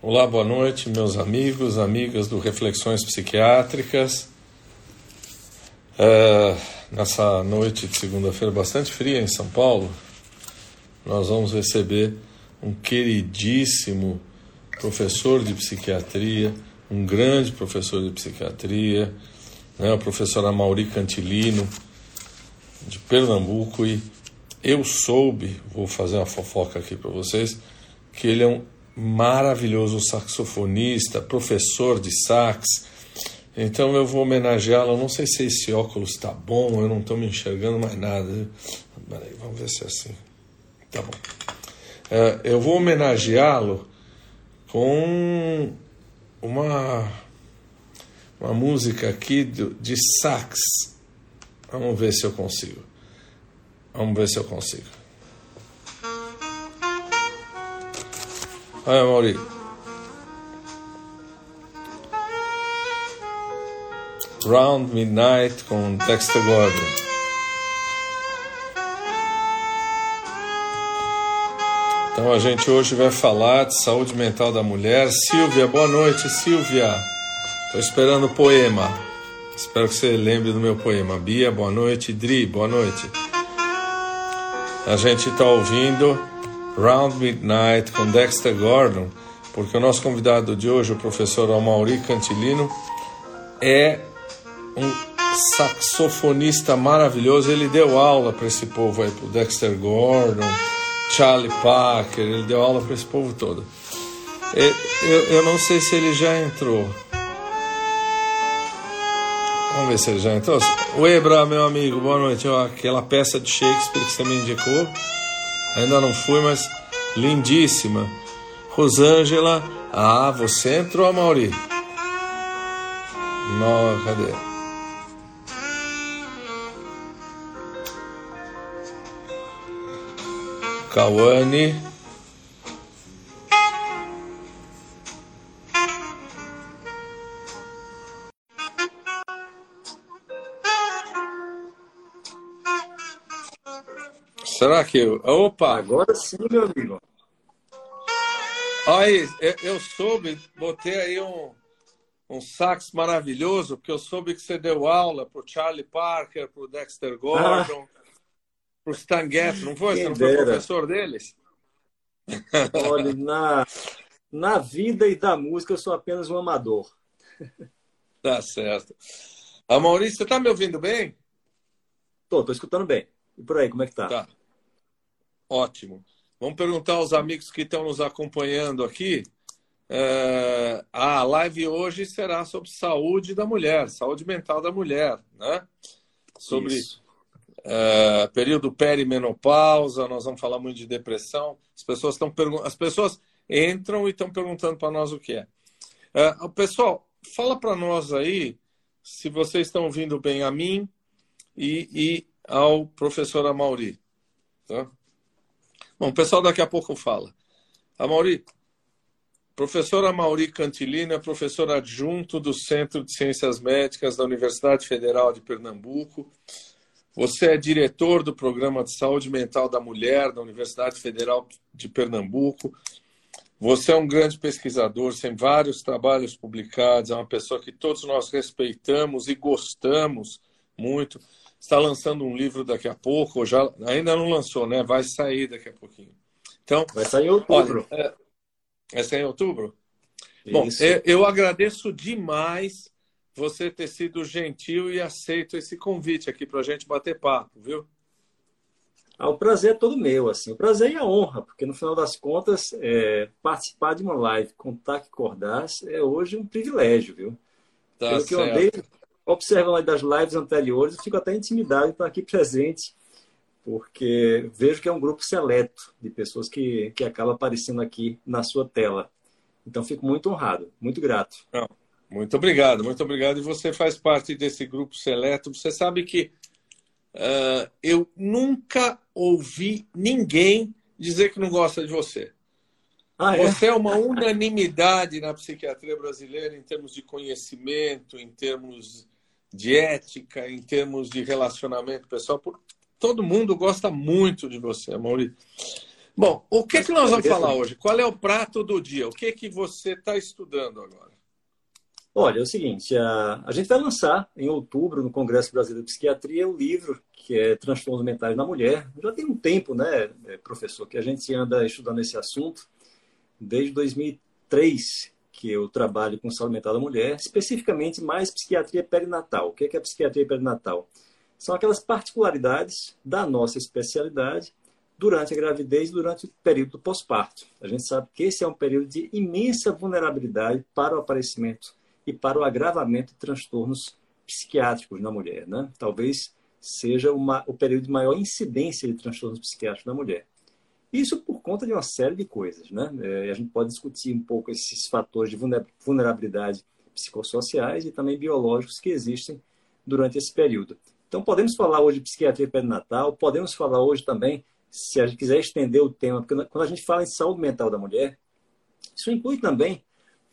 Olá, boa noite, meus amigos, amigas do Reflexões Psiquiátricas. Uh, nessa noite de segunda-feira bastante fria em São Paulo, nós vamos receber um queridíssimo professor de psiquiatria, um grande professor de psiquiatria, né, o professor Amauri Cantilino, de Pernambuco, e eu soube, vou fazer uma fofoca aqui para vocês, que ele é um maravilhoso saxofonista, professor de sax. Então eu vou homenageá-lo. Não sei se esse óculos está bom, eu não estou me enxergando mais nada. Peraí, vamos ver se é assim. Tá bom. É, eu vou homenageá-lo com uma, uma música aqui de sax. Vamos ver se eu consigo. Vamos ver se eu consigo. Olha, Mauri. Round Midnight com Dexter Gordon. Então a gente hoje vai falar de saúde mental da mulher. Silvia, boa noite, Silvia. Estou esperando o poema. Espero que você lembre do meu poema. Bia, boa noite. Dri, boa noite. A gente está ouvindo Round Midnight com Dexter Gordon, porque o nosso convidado de hoje, o professor Amauri Cantilino, é um saxofonista maravilhoso. Ele deu aula para esse povo aí, para Dexter Gordon, Charlie Parker, ele deu aula para esse povo todo. Eu, eu não sei se ele já entrou. Vamos ver se ele já entrou. O Ebra, meu amigo, boa noite. aquela peça de Shakespeare que você me indicou. Ainda não fui, mas lindíssima. Rosângela. Ah, você entrou, Mauri. Não, cadê? Cauane. Será que eu. Opa! Agora sim, meu amigo. Aí, eu, soube, botei aí um, um sax maravilhoso, porque eu soube que você deu aula pro Charlie Parker, pro Dexter Gordon, ah. pro Stan Getz, não foi? Quem você não foi professor deles? Olha, na, na vida e da música eu sou apenas um amador. Tá certo. A Maurício, você tá me ouvindo bem? Tô, tô escutando bem. E por aí, como é que tá? Tá. Ótimo. Vamos perguntar aos amigos que estão nos acompanhando aqui. É, a live hoje será sobre saúde da mulher, saúde mental da mulher, né? Sobre é, período perimenopausa, nós vamos falar muito de depressão. As pessoas estão as pessoas entram e estão perguntando para nós o que é. é pessoal, fala para nós aí se vocês estão ouvindo bem a mim e, e ao professor Amauri. Tá? Bom, o pessoal daqui a pouco fala. A Mauri, professora Mauri Cantilino é professora adjunto do Centro de Ciências Médicas da Universidade Federal de Pernambuco. Você é diretor do Programa de Saúde Mental da Mulher da Universidade Federal de Pernambuco. Você é um grande pesquisador, tem vários trabalhos publicados, é uma pessoa que todos nós respeitamos e gostamos muito está lançando um livro daqui a pouco, ou já ainda não lançou, né? Vai sair daqui a pouquinho. Então, vai sair em outubro. Olha, é, vai sair em outubro? Isso. Bom, eu, eu agradeço demais você ter sido gentil e aceito esse convite aqui para a gente bater papo, viu? Ah, o prazer é todo meu, assim. O prazer e a honra, porque no final das contas, é, participar de uma live com Taque Cordaz é hoje um privilégio, viu? Tá Pelo certo. que eu andei observando das lives anteriores, eu fico até intimidado de estar aqui presente, porque vejo que é um grupo seleto de pessoas que, que acaba aparecendo aqui na sua tela. Então, fico muito honrado, muito grato. Não, muito obrigado, muito obrigado. E você faz parte desse grupo seleto. Você sabe que uh, eu nunca ouvi ninguém dizer que não gosta de você. Ah, é? Você é uma unanimidade na psiquiatria brasileira em termos de conhecimento, em termos de ética, em termos de relacionamento pessoal. Todo mundo gosta muito de você, Maurício. Bom, o que, que nós vamos falar hoje? Qual é o prato do dia? O que, que você está estudando agora? Olha, é o seguinte, a, a gente vai lançar em outubro, no Congresso Brasileiro de Psiquiatria, o livro que é Transtornos Mentais na Mulher. Já tem um tempo, né, é, professor, que a gente anda estudando esse assunto, desde 2003, que eu trabalho com saúde mental da mulher, especificamente mais psiquiatria perinatal. O que é, que é psiquiatria perinatal? São aquelas particularidades da nossa especialidade durante a gravidez durante o período do pós-parto. A gente sabe que esse é um período de imensa vulnerabilidade para o aparecimento e para o agravamento de transtornos psiquiátricos na mulher. Né? Talvez seja uma, o período de maior incidência de transtornos psiquiátricos na mulher. Isso por conta de uma série de coisas. Né? É, a gente pode discutir um pouco esses fatores de vulnerabilidade psicossociais e também biológicos que existem durante esse período. Então, podemos falar hoje de psiquiatria perinatal, podemos falar hoje também, se a gente quiser estender o tema, porque quando a gente fala em saúde mental da mulher, isso inclui também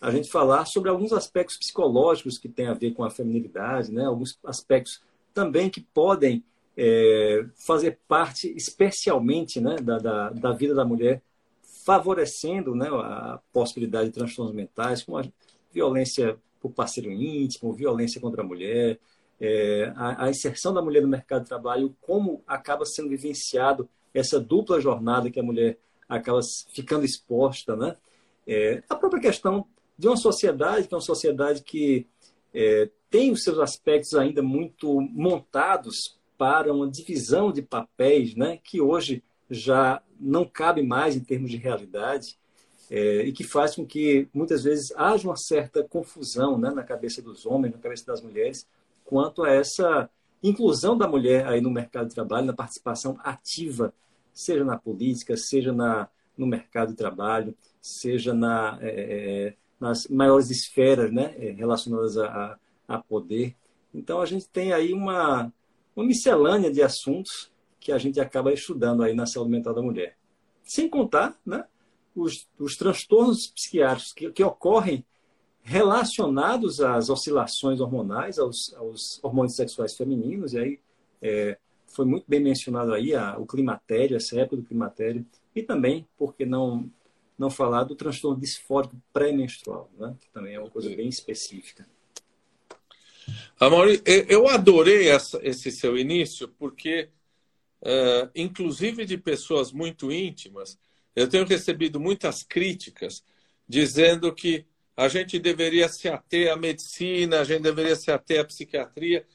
a gente falar sobre alguns aspectos psicológicos que têm a ver com a feminilidade, né? alguns aspectos também que podem é, fazer parte especialmente né, da, da, da, vida da mulher, favorecendo né, a possibilidade de transtornos mentais, como a violência por parceiro íntimo, violência contra a mulher, é, a, a, inserção da mulher no mercado de trabalho, como acaba sendo vivenciado essa dupla jornada que a mulher acaba ficando exposta, né? É, a própria questão de uma sociedade que é uma sociedade que é, tem os seus aspectos ainda muito montados para uma divisão de papéis, né, que hoje já não cabe mais em termos de realidade é, e que faz com que muitas vezes haja uma certa confusão né, na cabeça dos homens, na cabeça das mulheres, quanto a essa inclusão da mulher aí no mercado de trabalho, na participação ativa, seja na política, seja na, no mercado de trabalho, seja na, é, é nas maiores esferas né, é, relacionadas a, a, poder. Então, a gente tem aí uma, uma miscelânea de assuntos que a gente acaba estudando aí na saúde mental da mulher. Sem contar né, os, os transtornos psiquiátricos que, que ocorrem relacionados às oscilações hormonais, aos, aos hormônios sexuais femininos, e aí é, foi muito bem mencionado aí a, o climatério, essa época do climatério, e também, porque não não falar do transtorno disfórico pré-menstrual, né? que também é uma coisa bem específica. Amor, eu adorei essa, esse seu início, porque, uh, inclusive de pessoas muito íntimas, eu tenho recebido muitas críticas dizendo que a gente deveria se ater à medicina, a gente deveria se ater à psiquiatria.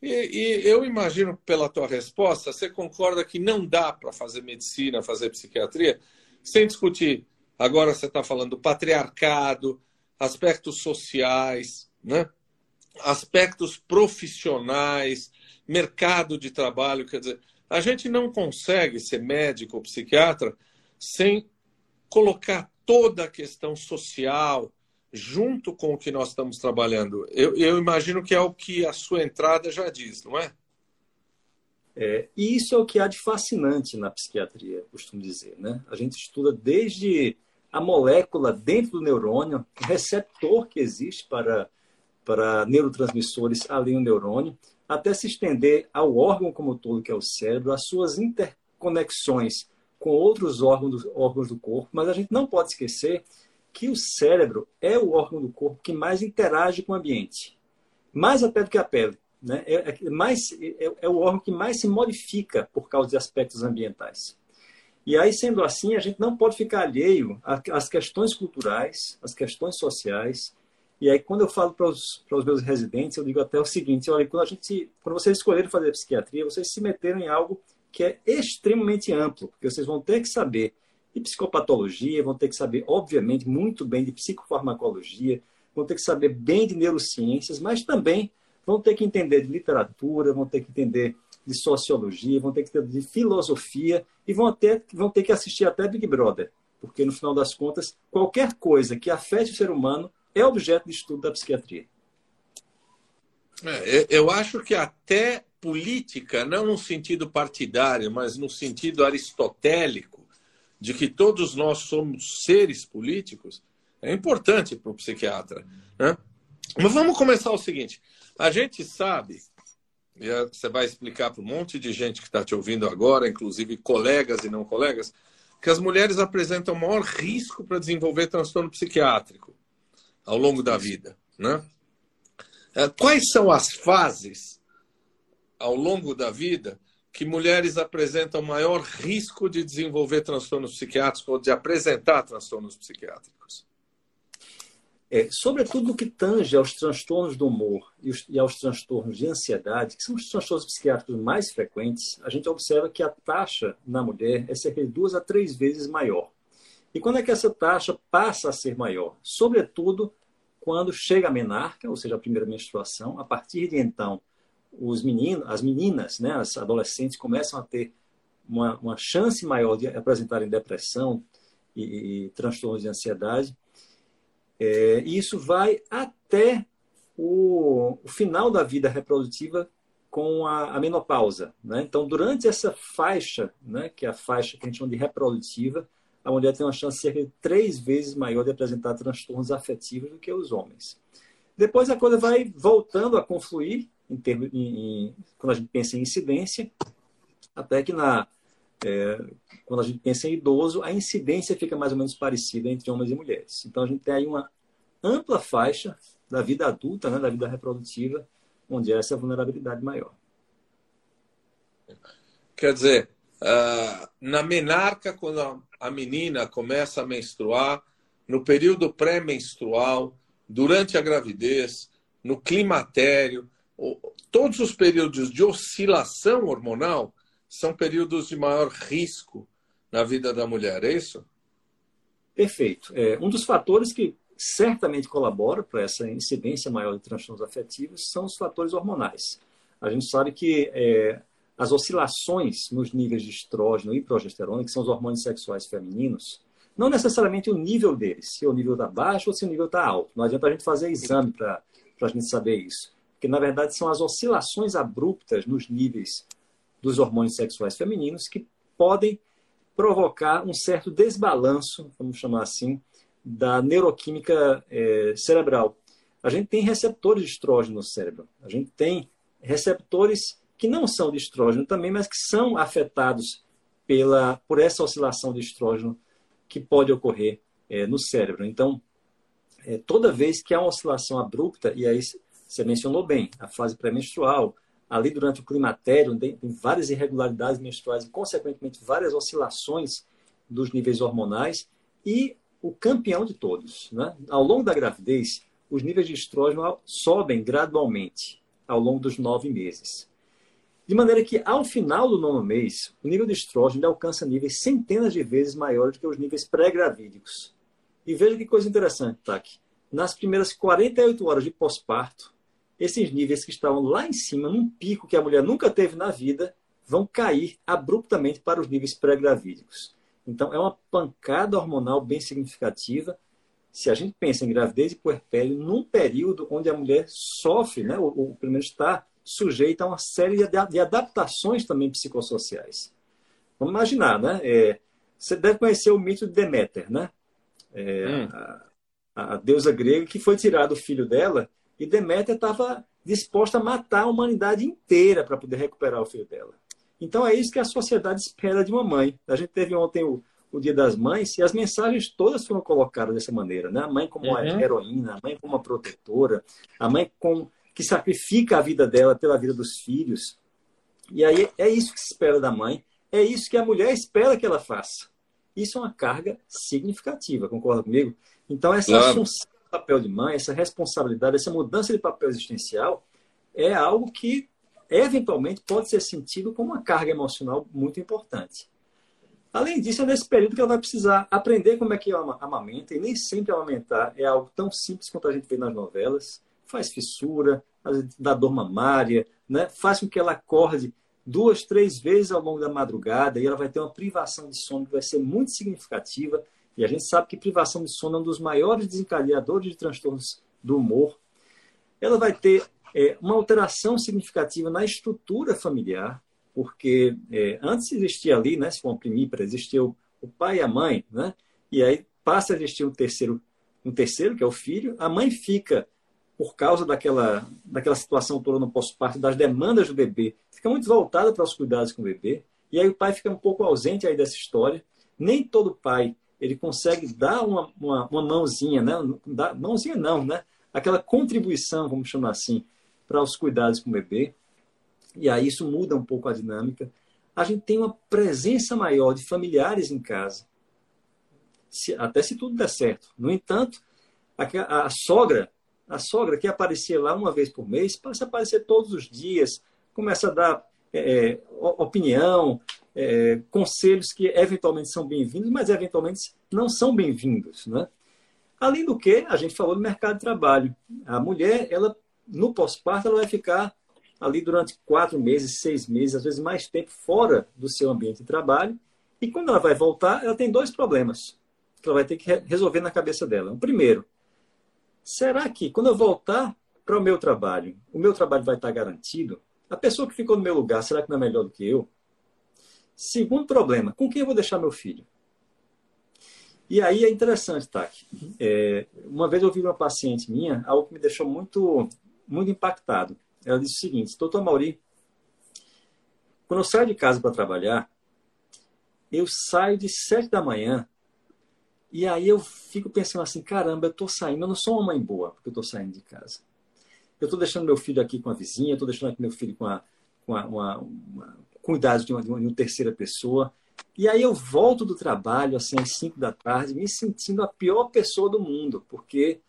E, e eu imagino, pela tua resposta, você concorda que não dá para fazer medicina, fazer psiquiatria, sem discutir Agora você está falando do patriarcado, aspectos sociais, né? Aspectos profissionais, mercado de trabalho. Quer dizer, a gente não consegue ser médico ou psiquiatra sem colocar toda a questão social junto com o que nós estamos trabalhando. Eu, eu imagino que é o que a sua entrada já diz, não é? É, e isso é o que há de fascinante na psiquiatria, costumo dizer. Né? A gente estuda desde a molécula dentro do neurônio, o receptor que existe para, para neurotransmissores ali no neurônio, até se estender ao órgão como todo, que é o cérebro, as suas interconexões com outros órgãos, órgãos do corpo, mas a gente não pode esquecer que o cérebro é o órgão do corpo que mais interage com o ambiente, mais até do que a pele. Né? É, é, mais, é, é o órgão que mais se modifica por causa de aspectos ambientais. E aí, sendo assim, a gente não pode ficar alheio às questões culturais, às questões sociais. E aí, quando eu falo para os, para os meus residentes, eu digo até o seguinte: olha, quando, a gente, quando vocês escolherem fazer psiquiatria, vocês se meteram em algo que é extremamente amplo, porque vocês vão ter que saber de psicopatologia, vão ter que saber, obviamente, muito bem de psicofarmacologia, vão ter que saber bem de neurociências, mas também vão ter que entender de literatura, vão ter que entender de sociologia, vão ter que ter de filosofia e vão ter, vão ter que assistir até Big Brother, porque no final das contas, qualquer coisa que afete o ser humano é objeto de estudo da psiquiatria. É, eu acho que até política, não no sentido partidário, mas no sentido aristotélico, de que todos nós somos seres políticos, é importante para o psiquiatra. Né? Mas vamos começar o seguinte: a gente sabe e você vai explicar para um monte de gente que está te ouvindo agora, inclusive colegas e não colegas, que as mulheres apresentam maior risco para desenvolver transtorno psiquiátrico ao longo da vida. Né? É, quais são as fases ao longo da vida que mulheres apresentam maior risco de desenvolver transtornos psiquiátricos ou de apresentar transtornos psiquiátricos? É, sobretudo no que tange aos transtornos do humor e, os, e, aos transtornos de ansiedade, que são os transtornos psiquiátricos mais frequentes, a gente observa que a taxa na mulher é cerca de duas a três vezes maior. E quando é que essa taxa passa a ser maior? Sobretudo quando chega a menarca, ou seja, a primeira menstruação. A partir de então, os meninos, as meninas, né, as adolescentes começam a ter uma, uma chance maior de apresentarem depressão e, e transtornos de ansiedade. É, e isso vai até o, o, final da vida reprodutiva com a, a menopausa. Né? Então, durante essa faixa, né, que é a faixa que a gente chama de reprodutiva, a mulher tem uma chance cerca de três vezes maior de apresentar transtornos afetivos do que os homens. Depois a coisa vai voltando a confluir, em termos, em, em, quando a gente pensa em incidência, até que na, é, quando a gente pensa em idoso, a incidência fica mais ou menos parecida entre homens e mulheres. Então, a gente tem aí uma ampla faixa da vida adulta, né, da vida reprodutiva, onde há essa vulnerabilidade maior. Quer dizer, uh, na menarca, quando a menina começa a menstruar, no período pré-menstrual, durante a gravidez, no climatério, todos os períodos de oscilação hormonal são períodos de maior risco na vida da mulher, é isso? Perfeito. É, um dos fatores que certamente colabora para essa incidência maior de transtornos afetivos são os fatores hormonais. A gente sabe que é, as oscilações nos níveis de estrógeno e progesterona, que são os hormônios sexuais femininos, não necessariamente o nível deles, se o nível está baixo ou se o nível está alto. Não adianta a gente fazer exame para a gente saber isso. Porque, na verdade, são as oscilações abruptas nos níveis dos hormônios sexuais femininos que podem provocar um certo desbalanço, vamos chamar assim, da neuroquímica é, cerebral. A gente tem receptores de estrógeno no cérebro. A gente tem receptores que não são de estrógeno também, mas que são afetados pela, por essa oscilação de estrógeno que pode ocorrer é, no cérebro. Então, é, toda vez que há uma oscilação abrupta, e aí você mencionou bem, a fase pré-menstrual, ali durante o climatério, tem, várias irregularidades menstruais e, consequentemente, várias oscilações dos níveis hormonais e o campeão de todos. Né? Ao longo da gravidez, os níveis de estrógeno sobem gradualmente ao longo dos nove meses. De maneira que, ao final do nono mês, o nível de estrógeno alcança níveis centenas de vezes maiores que os níveis pré-gravídicos. E veja que coisa interessante, Taki. Nas primeiras 48 horas de pós-parto, esses níveis que estavam lá em cima, num pico que a mulher nunca teve na vida, vão cair abruptamente para os níveis pré-gravídicos. Então, é uma pancada hormonal bem significativa. Se a gente pensa em gravidez e puerpério, num período onde a mulher sofre, né, ou, ou pelo menos está sujeita a uma série de, adaptações também psicossociais. Vamos imaginar, né? É, você deve conhecer o mito de Deméter, né? É, hum. a, a, deusa grega que foi tirado o filho dela e Deméter estava disposta a matar a humanidade inteira para poder recuperar o filho dela. Então é isso que a sociedade espera de uma mãe. A gente teve ontem o, o Dia das Mães e as mensagens todas foram colocadas dessa maneira, né? A mãe como uhum. uma heroína, a mãe como uma protetora, a mãe com, que sacrifica a vida dela pela vida dos filhos. E aí é isso que se espera da mãe, é isso que a mulher espera que ela faça. Isso é uma carga significativa, concorda comigo? Então essa claro. assunção papel de mãe, essa responsabilidade, essa mudança de papel existencial é algo que eventualmente pode ser sentido como uma carga emocional muito importante. Além disso, é nesse período que ela vai precisar aprender como é que amamenta, e nem sempre amamentar é algo tão simples quanto a gente vê nas novelas. Faz fissura, dá dor mamária, né? faz com que ela acorde duas, três vezes ao longo da madrugada e ela vai ter uma privação de sono que vai ser muito significativa e a gente sabe que privação de sono é um dos maiores desencadeadores de transtornos do humor. Ela vai ter é, uma alteração significativa na estrutura familiar, porque é, antes existia ali, né, se for uma primípara, existia o, o, pai e a mãe, né? E aí passa a existir um terceiro, um terceiro que é o filho. A mãe fica por causa daquela, daquela situação toda no pós-parto, das demandas do bebê, fica muito voltada para os cuidados com o bebê. E aí o pai fica um pouco ausente aí dessa história. nem todo pai ele consegue dar uma, uma, uma mãozinha, né? Dar, mãozinha não, né? Aquela contribuição, vamos chamar assim, para os cuidados com o bebê. E aí isso muda um pouco a dinâmica. A gente tem uma presença maior de familiares em casa, se, até se tudo der certo. No entanto, a, a, sogra, a sogra que aparecia lá uma vez por mês, passa a aparecer todos os dias, começa a dar é, é opinião, é, conselhos que eventualmente são bem-vindos, mas eventualmente não são bem-vindos. Né? Além do que, a gente falou do mercado de trabalho. A mulher, ela no pós-parto, ela vai ficar ali durante quatro meses, seis meses, às vezes mais tempo fora do seu ambiente de trabalho. E quando ela vai voltar, ela tem dois problemas que ela vai ter que resolver na cabeça dela. O primeiro, será que quando eu voltar para o meu trabalho, o meu trabalho vai estar garantido? A pessoa que ficou no meu lugar, será que não é melhor do que eu? Segundo problema, com quem eu vou deixar meu filho? E aí é interessante, Taki. É, uma vez eu ouvi uma paciente minha, algo que me deixou muito, muito impactado. Ela disse o seguinte: Doutor Mauri, quando eu saio de casa para trabalhar, eu saio de sete da manhã e aí eu fico pensando assim: caramba, eu estou saindo, eu não sou uma mãe boa porque eu estou saindo de casa. Eu estou deixando meu filho aqui com a vizinha, eu estou deixando aqui meu filho com, a, com a, uma, uma, uma, de uma, de uma terceira pessoa. E aí eu volto do trabalho, assim, às 5 da tarde, me sentindo a pior pessoa do mundo, porque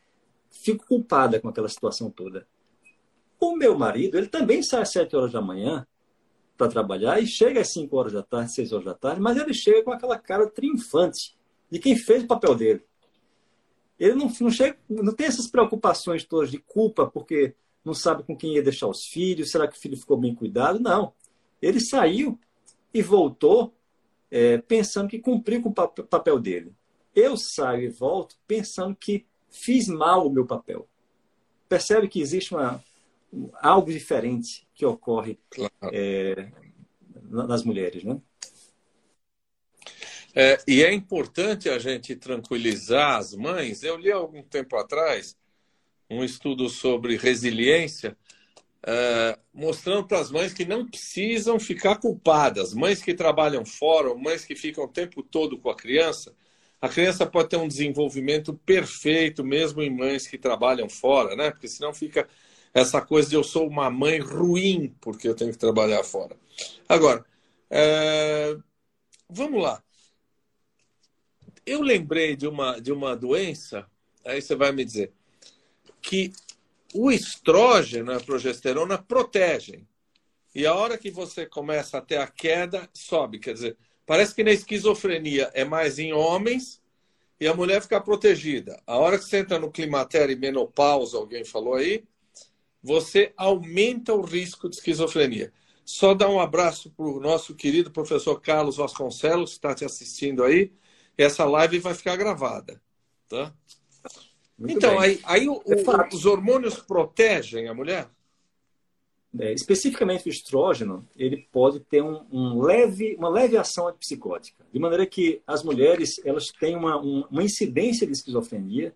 fico culpada com aquela situação toda. O meu marido, ele também sai às 7 horas da manhã para trabalhar e chega às 5 horas da tarde, 6 horas da tarde, mas ele chega com aquela cara triunfante de quem fez o papel dele. Ele não, não, chega, não tem essas preocupações todas de culpa porque não sabe com quem ia deixar os filhos, será que o filho ficou bem cuidado? Não. Ele saiu e voltou é, pensando que cumpriu com o papel dele. Eu saio e volto pensando que fiz mal o meu papel. Percebe que existe uma, algo diferente que ocorre claro. é, nas mulheres, né? É, e é importante a gente tranquilizar as mães. Eu li algum tempo atrás um estudo sobre resiliência uh, mostrando para as mães que não precisam ficar culpadas. Mães que trabalham fora, mães que ficam o tempo todo com a criança, a criança pode ter um desenvolvimento perfeito, mesmo em mães que trabalham fora, né? Porque senão fica essa coisa de eu sou uma mãe ruim porque eu tenho que trabalhar fora. Agora, uh, vamos lá. Eu lembrei de uma, de uma doença, aí você vai me dizer, que o estrógeno e a progesterona protegem. E a hora que você começa a ter a queda, sobe. Quer dizer, parece que na esquizofrenia é mais em homens e a mulher fica protegida. A hora que você entra no climatério e menopausa, alguém falou aí, você aumenta o risco de esquizofrenia. Só dar um abraço para o nosso querido professor Carlos Vasconcelos, que está te assistindo aí. Essa live vai ficar gravada. Tá? Muito então, bem. aí, aí o, é os hormônios protegem a mulher? É, especificamente o estrógeno, ele pode ter um, um, leve, uma leve ação antipsicótica, de maneira que as mulheres elas têm uma, um, uma incidência de esquizofrenia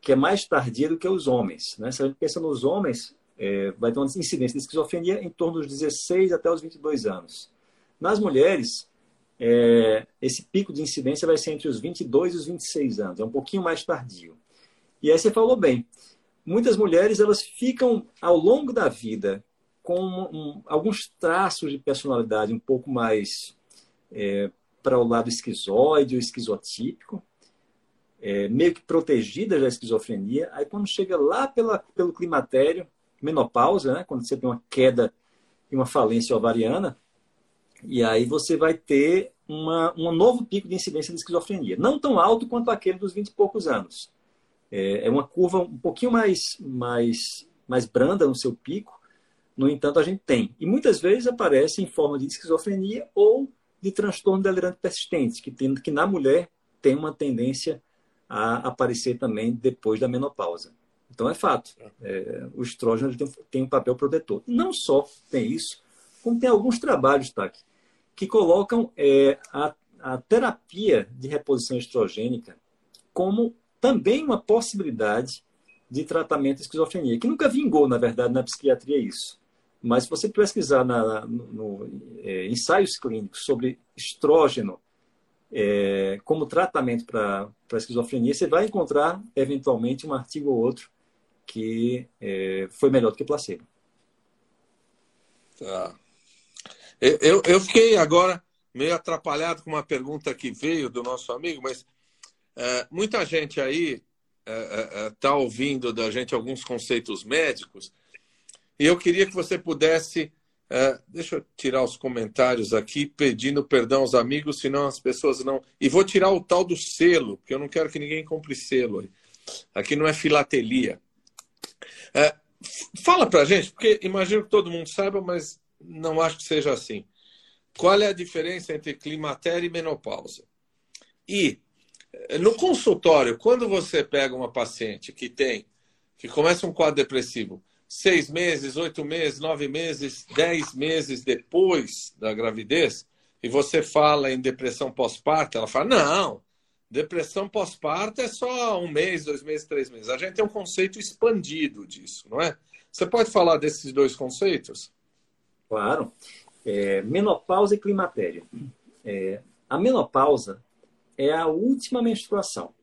que é mais tardia do que os homens. Né? Se a gente pensa nos homens, é, vai ter uma incidência de esquizofrenia em torno dos 16 até os 22 anos. Nas mulheres, é, esse pico de incidência vai ser entre os 22 e os 26 anos, é um pouquinho mais tardio. E aí você falou bem, muitas mulheres elas ficam ao longo da vida com um, alguns traços de personalidade um pouco mais é, para o lado esquizoide ou esquizotípico, é, meio que protegidas da esquizofrenia. Aí quando chega lá pela, pelo climatério, menopausa, né, quando você tem uma queda e uma falência ovariana, e aí você vai ter uma, um novo pico de incidência de esquizofrenia. Não tão alto quanto aquele dos 20 e poucos anos, é, é uma curva um pouquinho mais, mais, mais branda no seu pico, no entanto, a gente tem. E muitas vezes aparece em forma de esquizofrenia ou de transtorno delirante persistente, que, tem, que na mulher tem uma tendência a aparecer também depois da menopausa. Então é fato, é, o estrógeno tem, tem, um papel protetor. Não só tem isso, como tem alguns trabalhos, tá, que colocam é, a, a terapia de reposição estrogênica como também uma possibilidade de tratamento de esquizofrenia, que nunca vingou, na verdade, na psiquiatria isso. Mas se você pesquisar na, no, no é, ensaios clínicos sobre estrógeno é, como tratamento para esquizofrenia, você vai encontrar, eventualmente, um artigo ou outro que é, foi melhor do que placebo. Tá. Eu, eu fiquei agora meio atrapalhado com uma pergunta que veio do nosso amigo, mas é, muita gente aí está é, é, é, ouvindo da gente alguns conceitos médicos e eu queria que você pudesse. É, deixa eu tirar os comentários aqui, pedindo perdão aos amigos, senão as pessoas não. E vou tirar o tal do selo, porque eu não quero que ninguém compre selo. Aqui não é filatelia. É, fala para gente, porque imagino que todo mundo saiba, mas não acho que seja assim. Qual é a diferença entre climatério e menopausa? E no consultório, quando você pega uma paciente que tem, que começa um quadro depressivo, seis meses, oito meses, nove meses, dez meses depois da gravidez, e você fala em depressão pós-parto, ela fala: não, depressão pós-parto é só um mês, dois meses, três meses. A gente tem um conceito expandido disso, não é? Você pode falar desses dois conceitos? Claro. É, menopausa e climatério. É, a menopausa é a última menstruação.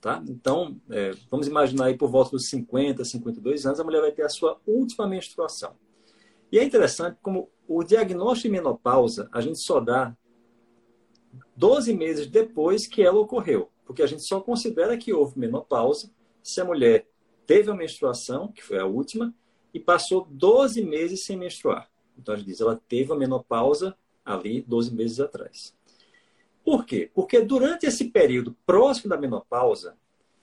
Tá? Então, é, vamos imaginar aí por volta dos 50, 52 anos, a mulher vai ter a sua última menstruação. E é interessante como o diagnóstico de menopausa a gente só dá 12 meses depois que ela ocorreu, porque a gente só considera que houve menopausa se a mulher teve a menstruação, que foi a última, e passou 12 meses sem menstruar. Então a gente diz, ela teve a menopausa ali 12 meses atrás. Por quê? Porque durante esse período próximo da menopausa,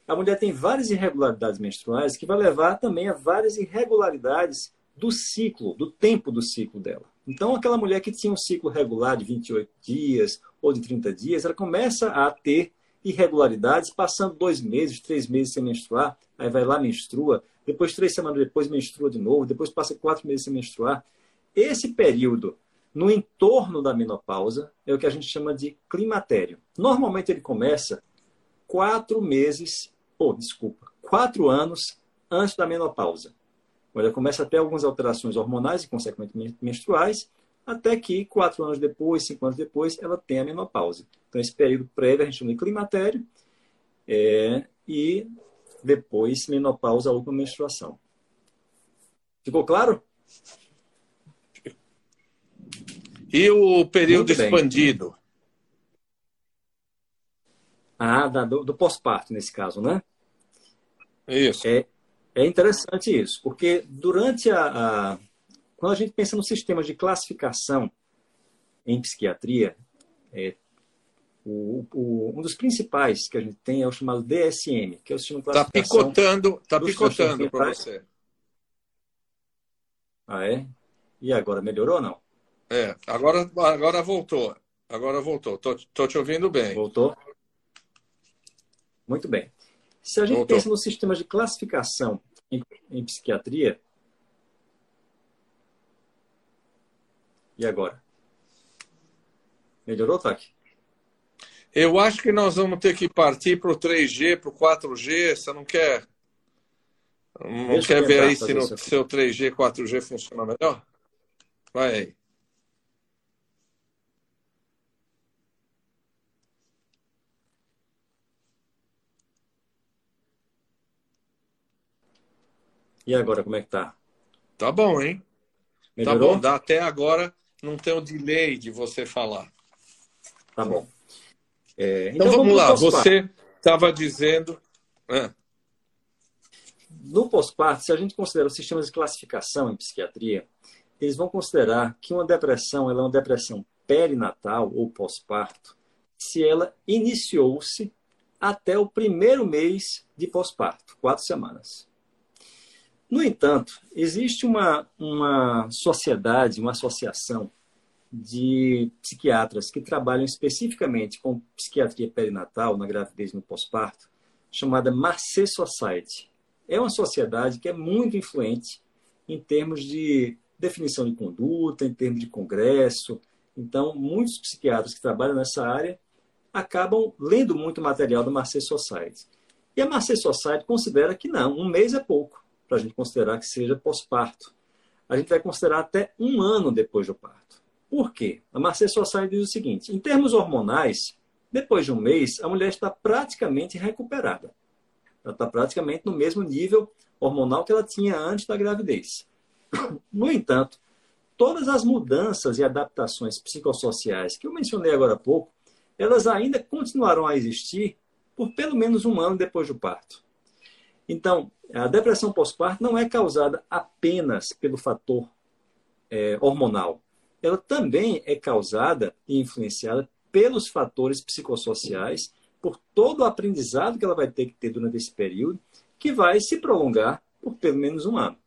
a mulher tem várias irregularidades menstruais que vai levar também a várias irregularidades do ciclo, do tempo do ciclo dela. Então, aquela mulher que tinha um ciclo regular de 28 dias ou de 30 dias, ela começa a ter irregularidades, passando dois meses, três meses sem menstruar, aí vai lá, menstrua, depois, três semanas depois, menstrua de novo, depois passa quatro meses sem menstruar. Esse período no entorno da menopausa é o que a gente chama de climatério. Normalmente ele começa quatro meses, ou oh, desculpa, quatro anos antes da menopausa. Ela começa a ter algumas alterações hormonais e, consequentemente, menstruais, até que quatro anos depois, cinco anos depois, ela tem a menopausa. Então, esse período prévio a gente chama de climatério é, e depois menopausa, última menstruação. Ficou claro? E o período expandido? Ah, do, do pós-parto, nesse caso, né? Isso. É, é interessante isso, porque durante a, a, Quando a gente pensa no sistema de classificação em psiquiatria, é, o, o, um dos principais que a gente tem é o chamado DSM, que é o sistema de tá classificação. Está picotando, tá picotando para você. Ah, é? E agora, melhorou ou não? É, agora, agora voltou. Agora voltou. Tô, tô te ouvindo bem. Voltou? Muito bem. Se a gente voltou. pensa no sistema de classificação em, em psiquiatria. E agora? Melhorou, Taki? Eu acho que nós vamos ter que partir para o 3G, para o 4G. Você não quer. Não Deixa quer ver aí se no seu 3G, 4G funciona melhor? Vai aí. E agora, como é que tá? Tá bom, hein? Melhorou? Tá bom, dá até agora não tem o delay de você falar. Tá bom. É, então, então, vamos, lá, você estava dizendo. Ah. No pós-parto, se a gente considera os sistemas de classificação em psiquiatria, eles vão considerar que uma depressão ela é uma depressão perinatal ou pós-parto se ela iniciou-se até o primeiro mês de pós-parto, quatro semanas. No entanto, existe uma, uma sociedade, uma associação de psiquiatras que trabalham especificamente com psiquiatria perinatal, na gravidez e no pós-parto, chamada Marcet Society. É uma sociedade que é muito influente em termos de definição de conduta, em termos de congresso. Então, muitos psiquiatras que trabalham nessa área acabam lendo muito material da Marcet Society. E a Marcet Society considera que não, um mês é pouco para a gente considerar que seja pós-parto. A gente vai considerar até um ano depois do parto. Por quê? A Marcet Society diz o seguinte: em termos hormonais, Depois de um mês, a mulher está praticamente recuperada. Ela está praticamente no mesmo nível hormonal que ela tinha antes da gravidez. No entanto, todas as mudanças e adaptações psicossociais que eu mencionei agora há pouco, elas ainda continuarão a existir por pelo menos um ano depois do parto. Então, a depressão pós-parto não é causada apenas pelo fator é, hormonal. Ela também é causada e influenciada pelos fatores psicossociais, por todo o aprendizado que ela vai ter que ter durante esse período, que vai se prolongar por pelo menos um ano.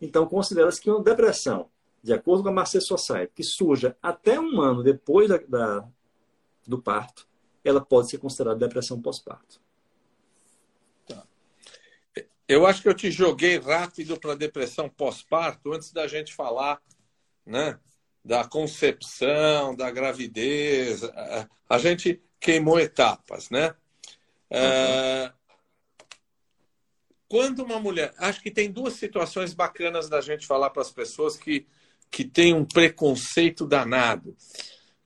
Então, considera-se que uma depressão, de acordo com a Marseille Society, que surja até um ano depois da, da do parto, ela pode ser considerada depressão pós-parto. Eu acho que eu te joguei rápido para depressão pós-parto antes da gente falar, né? Da concepção, da gravidez. A gente queimou etapas, né? Uhum. É... Quando uma mulher. Acho que tem duas situações bacanas da gente falar para as pessoas que, que têm um preconceito danado.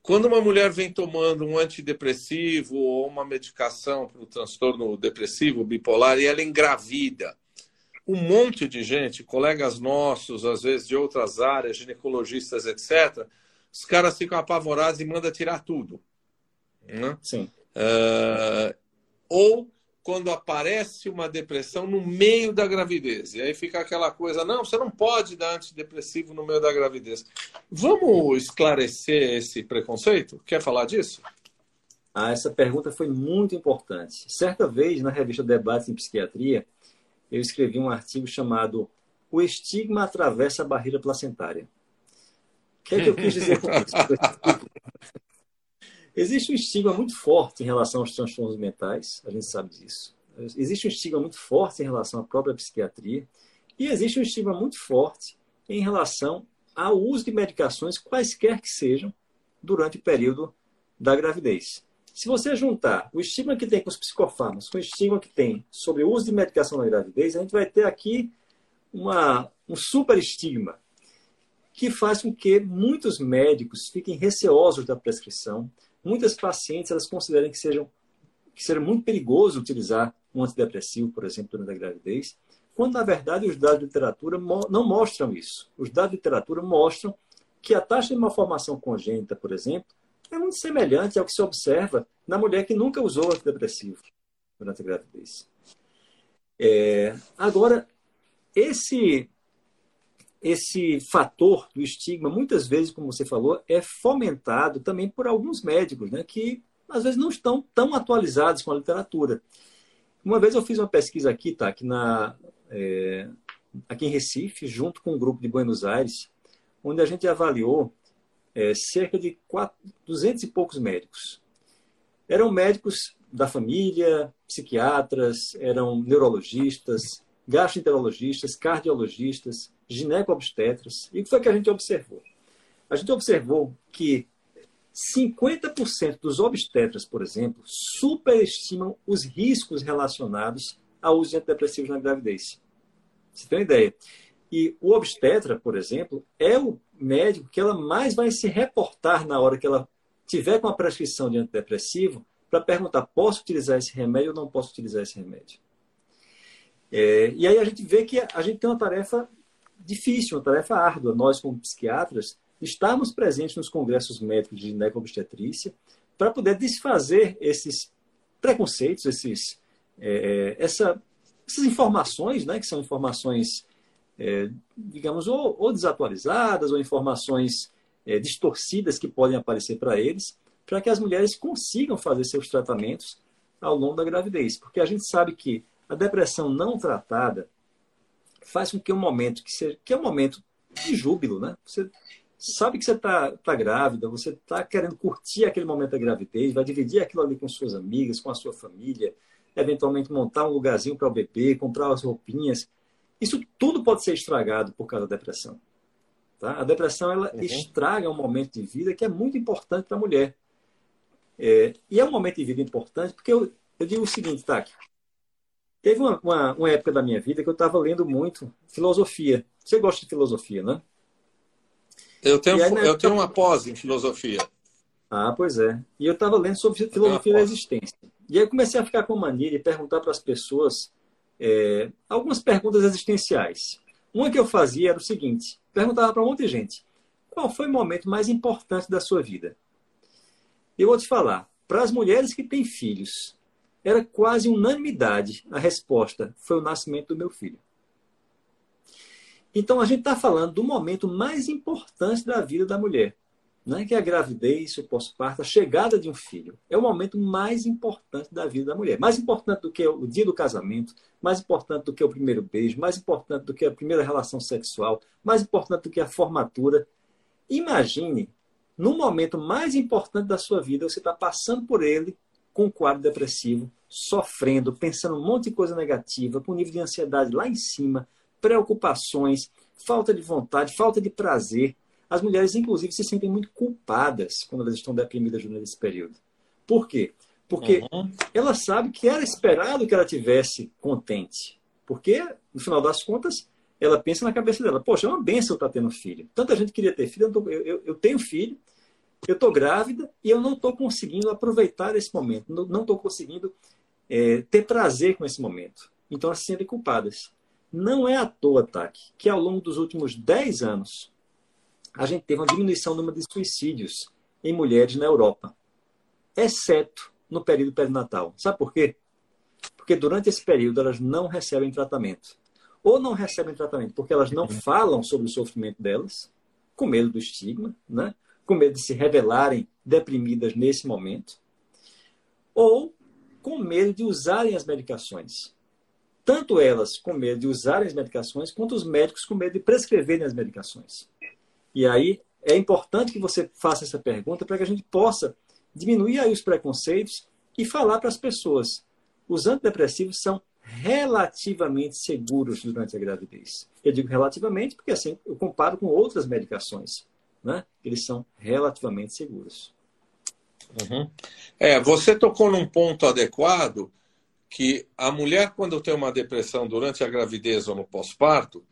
Quando uma mulher vem tomando um antidepressivo ou uma medicação para o transtorno depressivo bipolar e ela engravida, um monte de gente, colegas nossos, às vezes de outras áreas, ginecologistas, etc., os caras ficam apavorados e mandam tirar tudo. Né? Sim. Uh, ou quando aparece uma depressão no meio da gravidez. E aí fica aquela coisa, não, você não pode dar antidepressivo no meio da gravidez. Vamos esclarecer esse preconceito? Quer falar disso? Ah, essa pergunta foi muito importante. Certa vez, na revista Debates em Psiquiatria, eu escrevi um artigo chamado O Estigma Atravessa a Barreira Placentária. O que é que eu quis dizer com isso? Existe um estigma muito forte em relação aos transtornos mentais, a gente sabe disso. Existe um estigma muito forte em relação à própria psiquiatria e existe um estigma muito forte em relação ao uso de medicações, quaisquer que sejam, durante o período da gravidez. Se você juntar o estigma que tem com os psicofármacos com o estigma que tem sobre o uso de medicação na gravidez, a gente vai ter aqui uma, um super estigma que faz com que muitos médicos fiquem receosos da prescrição, muitas pacientes elas consideram que, sejam, que seja muito perigoso utilizar um antidepressivo, por exemplo, durante a gravidez, quando na verdade os dados de literatura não mostram isso. Os dados de literatura mostram que a taxa de malformação congênita, por exemplo, é muito semelhante ao que se observa na mulher que nunca usou antidepressivo durante a gravidez. É, agora, esse esse fator do estigma, muitas vezes, como você falou, é fomentado também por alguns médicos, né, que às vezes não estão tão atualizados com a literatura. Uma vez eu fiz uma pesquisa aqui, tá, aqui, na, é, aqui em Recife, junto com um grupo de Buenos Aires, onde a gente avaliou é, cerca de quatro, 200 e poucos médicos. Eram médicos da família, psiquiatras, eram neurologistas, gastroenterologistas, cardiologistas, gineco-obstetras. E o que foi que a gente observou? A gente observou que 50% dos obstetras, por exemplo, superestimam os riscos relacionados ao uso de antidepressivos na gravidez. Você tem uma ideia? E o obstetra, por exemplo, é o médico que ela mais vai se reportar na hora que ela tiver com a prescrição de antidepressivo para perguntar: posso utilizar esse remédio ou não posso utilizar esse remédio? É, e aí a gente vê que a gente tem uma tarefa difícil, uma tarefa árdua. Nós, como psiquiatras, estamos presentes nos congressos médicos de ginecobstetrícia para poder desfazer esses preconceitos, esses, é, é, essa, essas informações, né, que são informações, é, digamos, ou, ou, desatualizadas, ou informações é, distorcidas que podem aparecer para eles, para que as mulheres consigam fazer seus tratamentos ao longo da gravidez. Porque a gente sabe que a depressão não tratada faz com que um momento que, seja, que é um momento de júbilo, né? Você sabe que você está tá grávida, você está querendo curtir aquele momento da gravidez, vai dividir aquilo ali com suas amigas, com a sua família, eventualmente montar um lugarzinho para o bebê, comprar as roupinhas. Isso tudo pode ser estragado por causa da depressão. Tá? A depressão ela uhum. estraga um momento de vida que é muito importante para a mulher. É, e é um momento de vida importante porque eu, eu digo o seguinte, tá? Teve uma, uma, uma época da minha vida que eu estava lendo muito filosofia. Você gosta de filosofia, né? Eu tenho, aí, né, eu tenho uma pós em filosofia. Ah, pois é. E eu estava lendo sobre filosofia da existência. E aí eu comecei a ficar com mania de perguntar para as pessoas é, algumas perguntas existenciais. Uma que eu fazia era o seguinte: perguntava para um monte de gente, qual foi o momento mais importante da sua vida? Eu vou te falar, para as mulheres que têm filhos, era quase unanimidade a resposta: foi o nascimento do meu filho. Então a gente está falando do momento mais importante da vida da mulher, né? que é a gravidez, o pós-parto, a chegada de um filho. É o momento mais importante da vida da mulher. Mais importante do que o dia do casamento, mais importante do que o primeiro beijo, mais importante do que a primeira relação sexual, mais importante do que a formatura. Imagine, no momento mais importante da sua vida, você está passando por ele com quadro depressivo, sofrendo, pensando um monte de coisa negativa, com nível de ansiedade lá em cima, preocupações, falta de vontade, falta de prazer. As mulheres, inclusive, se sentem muito culpadas quando elas estão deprimidas durante esse período. Por quê? Porque uhum. ela sabe que era esperado que ela tivesse contente. Porque, no final das contas, ela pensa na cabeça dela: poxa, é uma benção estar tendo filho. Tanta gente queria ter filho, eu, eu, eu tenho filho, eu estou grávida e eu não estou conseguindo aproveitar esse momento, não estou conseguindo é, ter prazer com esse momento. Então elas se sentem culpadas. Não é à toa, TAC, que ao longo dos últimos 10 anos a gente teve uma diminuição no número de suicídios em mulheres na Europa, exceto no período perinatal. Sabe por quê? Porque durante esse período elas não recebem tratamento. Ou não recebem tratamento porque elas não falam sobre o sofrimento delas, com medo do estigma, né? Com medo de se revelarem deprimidas nesse momento, ou com medo de usarem as medicações. Tanto elas com medo de usarem as medicações, quanto os médicos com medo de prescreverem as medicações. E aí é importante que você faça essa pergunta para que a gente possa diminuir aí os preconceitos e falar para as pessoas. Os antidepressivos são relativamente seguros durante a gravidez. Eu digo relativamente porque assim eu comparo com outras medicações né? eles são relativamente seguros. Uhum. É, você tocou num ponto adequado que a mulher, quando tem uma depressão durante a gravidez ou no pós-parto,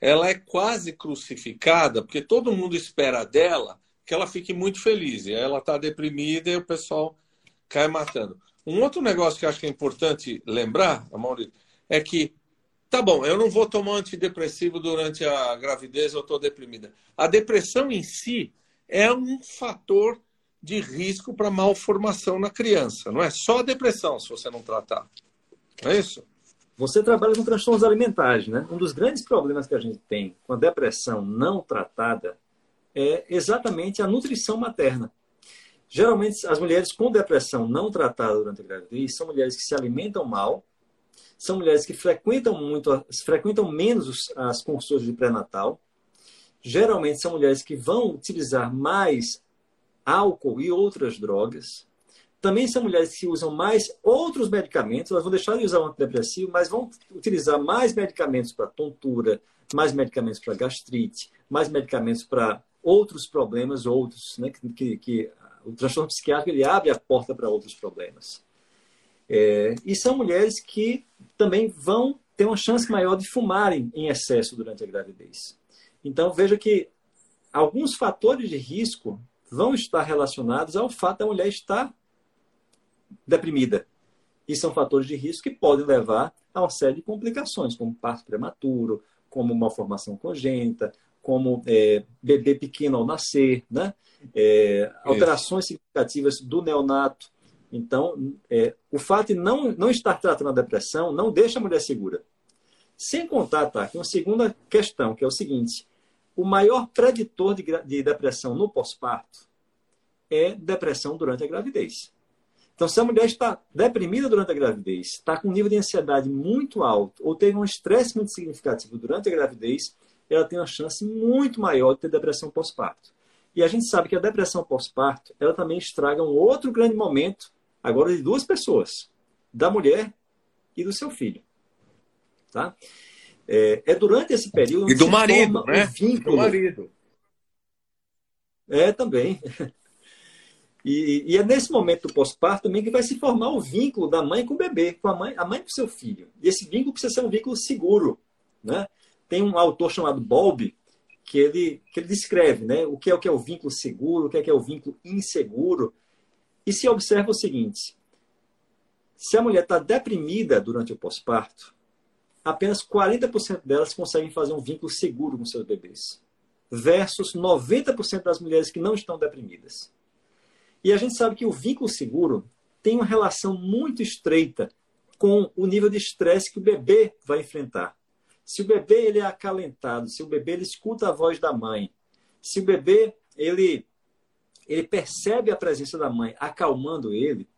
ela é quase crucificada, porque todo mundo espera dela que ela fique muito feliz. E ela está deprimida e o pessoal cai matando. Um outro negócio que eu acho que é importante lembrar, Maurício, é que Tá bom, eu não vou tomar antidepressivo durante a gravidez, eu estou deprimida. A depressão em si é um fator de risco para malformação na criança. Não é só a depressão se você não tratar. Não é isso? Você trabalha com transtornos alimentares, né? Um dos grandes problemas que a gente tem com a depressão não tratada é exatamente a nutrição materna. Geralmente, as mulheres com depressão não tratada durante a gravidez são mulheres que se alimentam mal, são mulheres que frequentam muito, frequentam menos as consultas de pré-natal. Geralmente são mulheres que vão utilizar mais álcool e outras drogas. Também são mulheres que usam mais outros medicamentos, elas vão deixar de usar o antidepressivo, mas vão utilizar mais medicamentos para tontura, mais medicamentos para gastrite, mais medicamentos para outros problemas, outros, né, que, que, que o transtorno psiquiátrico ele abre a porta para outros problemas. É, e são mulheres que também vão ter uma chance maior de fumarem em excesso durante a gravidez. Então, veja que alguns fatores de risco vão estar relacionados ao fato da mulher estar deprimida. E são fatores de risco que podem levar a uma série de complicações, como parto prematuro, como malformação congênita, como é, bebê pequeno ao nascer, né? É, alterações significativas do neonato. Então, é, o fato de não, não estar tratando a depressão não deixa a mulher segura. Sem contar, tá, que uma segunda questão, que é o seguinte: o maior preditor de, de depressão no pós-parto é depressão durante a gravidez. Então, se a mulher está deprimida durante a gravidez, está com um nível de ansiedade muito alto, ou teve um estresse muito significativo durante a gravidez, ela tem uma chance muito maior de ter depressão pós-parto. E a gente sabe que a depressão pós-parto, ela também estraga um outro grande momento agora de duas pessoas, da mulher e do seu filho. Tá? É, é durante esse período. E do marido, né? Um vínculo. Do marido. É, também. E, e, é nesse momento do pós-parto também que vai se formar o vínculo da mãe com o bebê, com a mãe, a mãe com o seu filho. E esse vínculo precisa ser um vínculo seguro. Né? Tem um autor chamado Bowlby que ele, que ele descreve, né? O que é o que é o vínculo seguro, o que é que é o vínculo inseguro. E se observa o seguinte: se a mulher está deprimida durante o pós-parto, apenas 40% delas conseguem fazer um vínculo seguro com seus bebês, versus 90% das mulheres que não estão deprimidas. E a gente sabe que o vínculo seguro tem uma relação muito estreita com o nível de estresse que o bebê vai enfrentar. Se o bebê ele é acalentado, se o bebê ele escuta a voz da mãe, se o bebê ele ele percebe a presença da mãe acalmando ele,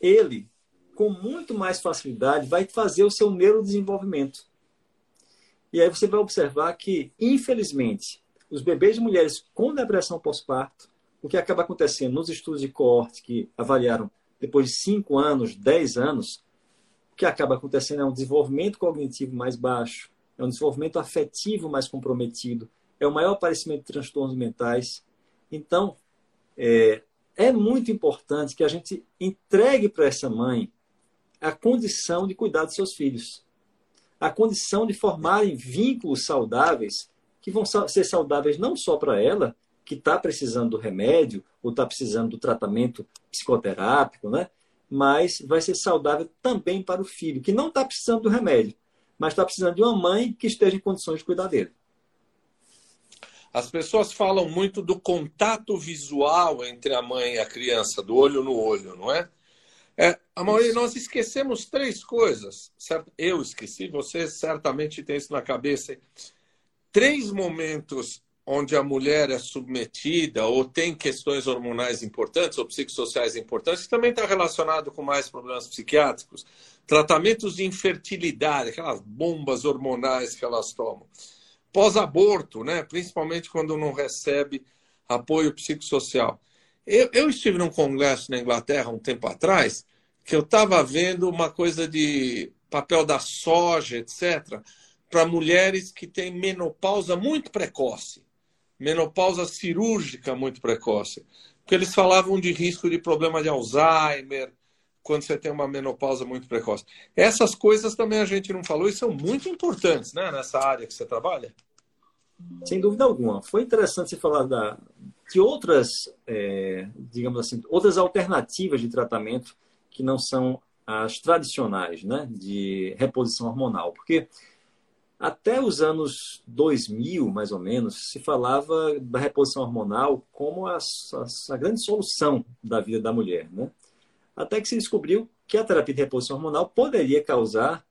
ele com muito mais facilidade vai fazer o seu neurodesenvolvimento. E aí você vai observar que, infelizmente, os bebês de mulheres com depressão pós-parto, o que acaba acontecendo nos estudos de coorte que avaliaram depois de 5 anos, 10 anos, o que acaba acontecendo é um desenvolvimento cognitivo mais baixo, é um desenvolvimento afetivo mais comprometido, é o maior aparecimento de transtornos mentais. Então, é, é muito importante que a gente entregue para essa mãe a condição de cuidar dos seus filhos, a condição de formarem vínculos saudáveis que vão ser saudáveis não só para ela, que está precisando do remédio ou está precisando do tratamento psicoterápico, né? mas vai ser saudável também para o filho, que não está precisando do remédio, mas está precisando de uma mãe que esteja em condições de cuidar dele. As pessoas falam muito do contato visual entre a mãe e a criança, do olho no olho, não é? É, Amaury, nós esquecemos três coisas. Certo? Eu esqueci, você certamente tem isso na cabeça. Três momentos onde a mulher é submetida ou tem questões hormonais importantes ou psicossociais importantes, que também está relacionado com mais problemas psiquiátricos. Tratamentos de infertilidade, aquelas bombas hormonais que elas tomam. Pós-aborto, né? principalmente quando não recebe apoio psicossocial. Eu, eu estive num congresso na Inglaterra um tempo atrás que eu estava vendo uma coisa de papel da soja, etc., para mulheres que têm menopausa muito precoce, menopausa cirúrgica muito precoce. Porque eles falavam de risco de problema de Alzheimer, quando você tem uma menopausa muito precoce. Essas coisas também a gente não falou e são muito importantes né, nessa área que você trabalha. Sem dúvida alguma. Foi interessante você falar da, de outras, é, digamos assim, outras alternativas de tratamento que não são as tradicionais, né, de reposição hormonal, porque até os anos 2000, mais ou menos, se falava da reposição hormonal como a, a, a grande solução da vida da mulher, né? Até que se descobriu que a terapia de reposição hormonal poderia causar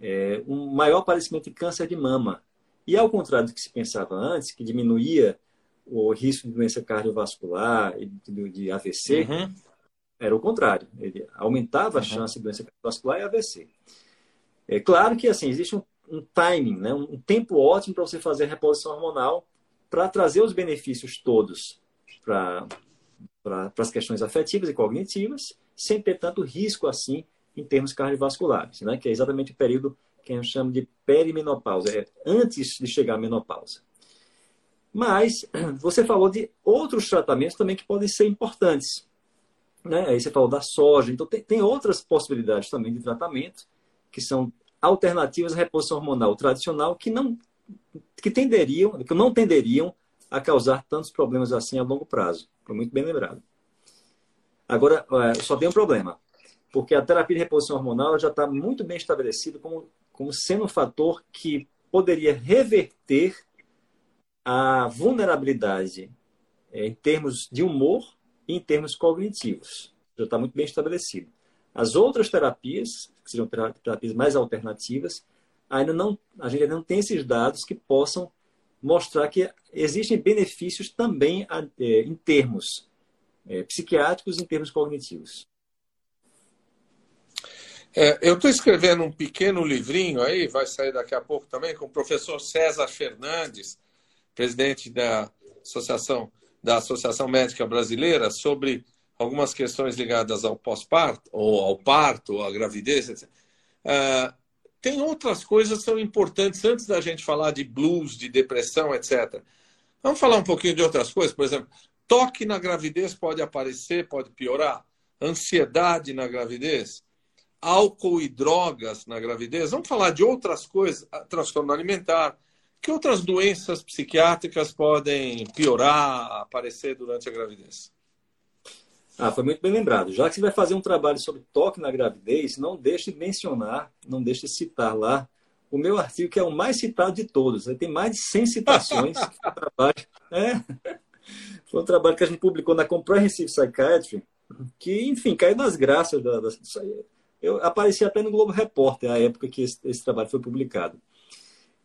é, um maior aparecimento de câncer de mama. E ao contrário do que se pensava antes, que diminuía o risco de doença cardiovascular e de, AVC, uhum. era o contrário. Ele aumentava a uhum. chance de doença cardiovascular e AVC. É claro que assim existe um, um timing, né? um tempo ótimo para você fazer a reposição hormonal para trazer os benefícios todos para as questões afetivas e cognitivas, sem ter tanto risco assim em termos cardiovasculares, né? que é exatamente o período que a gente chama de perimenopausa, é antes de chegar à menopausa. Mas você falou de outros tratamentos também que podem ser importantes. Né? Aí você falou da soja. Então, tem, tem outras possibilidades também de tratamento que são alternativas à reposição hormonal tradicional que não que tenderiam, que não tenderiam a causar tantos problemas assim a longo prazo. Foi muito bem lembrado. Agora, é, só tem um problema, porque a terapia de reposição hormonal já está muito bem estabelecida como, como sendo um fator que poderia reverter a vulnerabilidade é, em termos de humor e em termos cognitivos. Já está muito bem estabelecido. As outras terapias, que seriam terapias mais alternativas, ainda não, a gente ainda não tem esses dados que possam mostrar que existem benefícios também é, em termos é, psiquiátricos em termos cognitivos. É, eu estou escrevendo um pequeno livrinho aí, vai sair daqui a pouco também, com o professor César Fernandes, presidente da Associação, da Associação Médica Brasileira, sobre algumas questões ligadas ao pós-parto, ou ao parto, ou à gravidez, etc. Uh, tem outras coisas que são importantes antes da gente falar de blues, de depressão, etc. Vamos falar um pouquinho de outras coisas, por exemplo, toque na gravidez pode aparecer, pode piorar, ansiedade na gravidez, álcool e drogas na gravidez. Vamos falar de outras coisas, transtorno alimentar, que outras doenças psiquiátricas podem piorar, aparecer durante a gravidez? Ah, foi muito bem lembrado. Já que você vai fazer um trabalho sobre toque na gravidez, não deixe de mencionar, não deixe de citar lá o meu artigo, que é o mais citado de todos. Tem mais de 100 citações. trabalho, é, foi um trabalho que a gente publicou na Comprehensive Psychiatry, que, enfim, caiu nas graças da, da eu apareci até no Globo Repórter, na época que esse, esse trabalho foi publicado.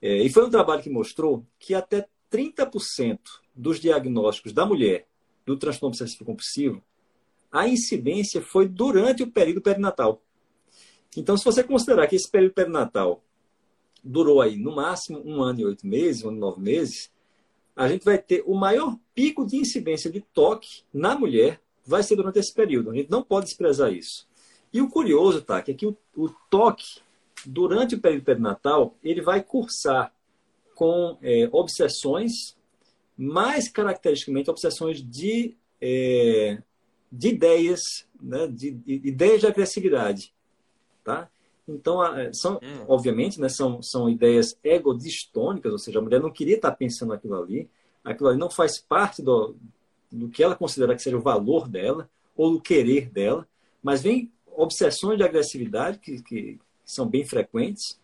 É, e foi um trabalho que mostrou que até 30% dos diagnósticos da mulher do transtorno obsessivo compulsivo, a incidência foi durante o período perinatal. Então, se você considerar que esse período perinatal durou aí no máximo um ano e oito meses, um ano e nove meses, a gente vai ter o maior pico de incidência de toque na mulher vai ser durante esse período. A gente não pode desprezar isso. E o curioso, tá, que aqui o, o toque durante o período perinatal ele vai cursar com é, obsessões, mais caracteristicamente obsessões de, é, de ideias, né, de, de, ideias de agressividade, tá? Então, são, hum. obviamente, né, são, são ideias egodistônicas, ou seja, a mulher não queria estar pensando aquilo ali, aquilo ali não faz parte do, do que ela considera que seja o valor dela, ou do querer dela, mas vem obsessões de agressividade, que, que são bem frequentes,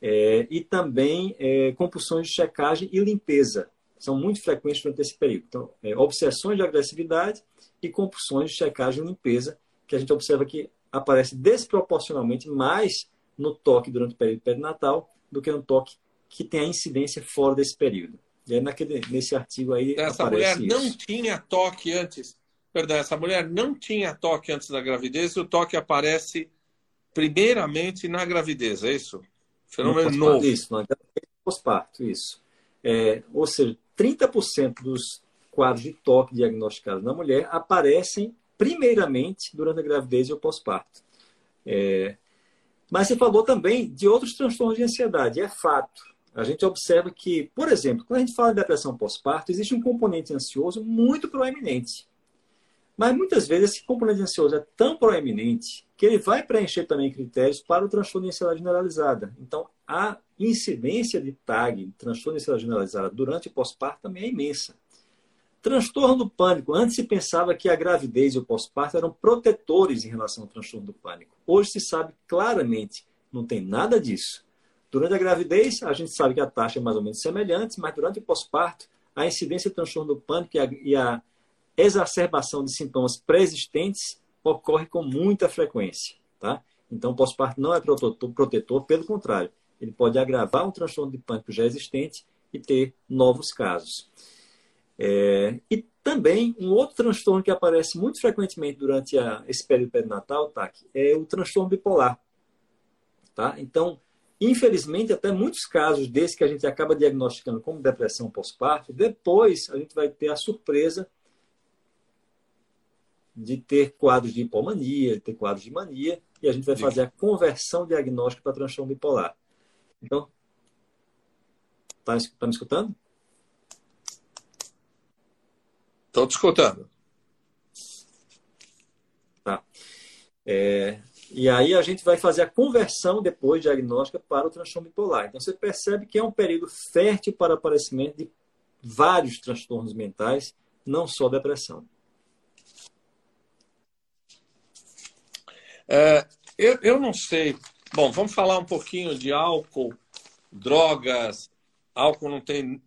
é, e também é, compulsões de checagem e limpeza, são muito frequentes durante esse período. Então, é, obsessões de agressividade e compulsões de checagem e limpeza, que a gente observa que aparece desproporcionalmente mais no toque durante o período perinatal do que no toque que tem a incidência fora desse período. E aí naquele, nesse artigo aí Essa mulher isso. não tinha toque antes. Perdão, essa mulher não tinha toque antes da gravidez e o toque aparece primeiramente na gravidez, é isso? Fenômeno no novo. Isso, no pós-parto, isso. É, ou seja, 30% dos quadros de toque diagnosticados na mulher aparecem primeiramente durante a gravidez e o pós-parto. É, mas você falou também de outros transtornos de ansiedade, é fato. A gente observa que, por exemplo, quando a gente fala de depressão pós-parto, existe um componente ansioso muito proeminente. Mas muitas vezes esse componente ansioso é tão proeminente que ele vai preencher também critérios para o transtorno de ansiedade generalizada. Então, a incidência de TAG, transtorno de ansiedade generalizada, durante o pós-parto também é imensa. Transtorno do pânico. Antes se pensava que a gravidez e o pós-parto eram protetores em relação ao transtorno do pânico. Hoje se sabe claramente, não tem nada disso. Durante a gravidez, a gente sabe que a taxa é mais ou menos semelhante, mas durante o pós-parto, a incidência de transtorno do pânico e a, e a exacerbação de sintomas pré-existentes ocorre com muita frequência. Tá? Então, o pós-parto não é protetor, pelo contrário, ele pode agravar um transtorno de pânico já existente e ter novos casos. É, e também um outro transtorno que aparece muito frequentemente durante a, esse período perinatal, tá, é o transtorno bipolar. Tá? Então, infelizmente, até muitos casos desses que a gente acaba diagnosticando como depressão pós-parto, depois a gente vai ter a surpresa de ter quadros de hipomania, de ter quadros de mania, e a gente vai fazer a conversão diagnóstica para transtorno bipolar. Então, está tá me escutando? Estou te escutando. Tá. É, e aí a gente vai fazer a conversão depois diagnóstica para o transtorno bipolar. Então você percebe que é um período fértil para o aparecimento de vários transtornos mentais, não só depressão. É, eu, eu não sei. Bom, vamos falar um pouquinho de álcool, drogas. Álcool não tem.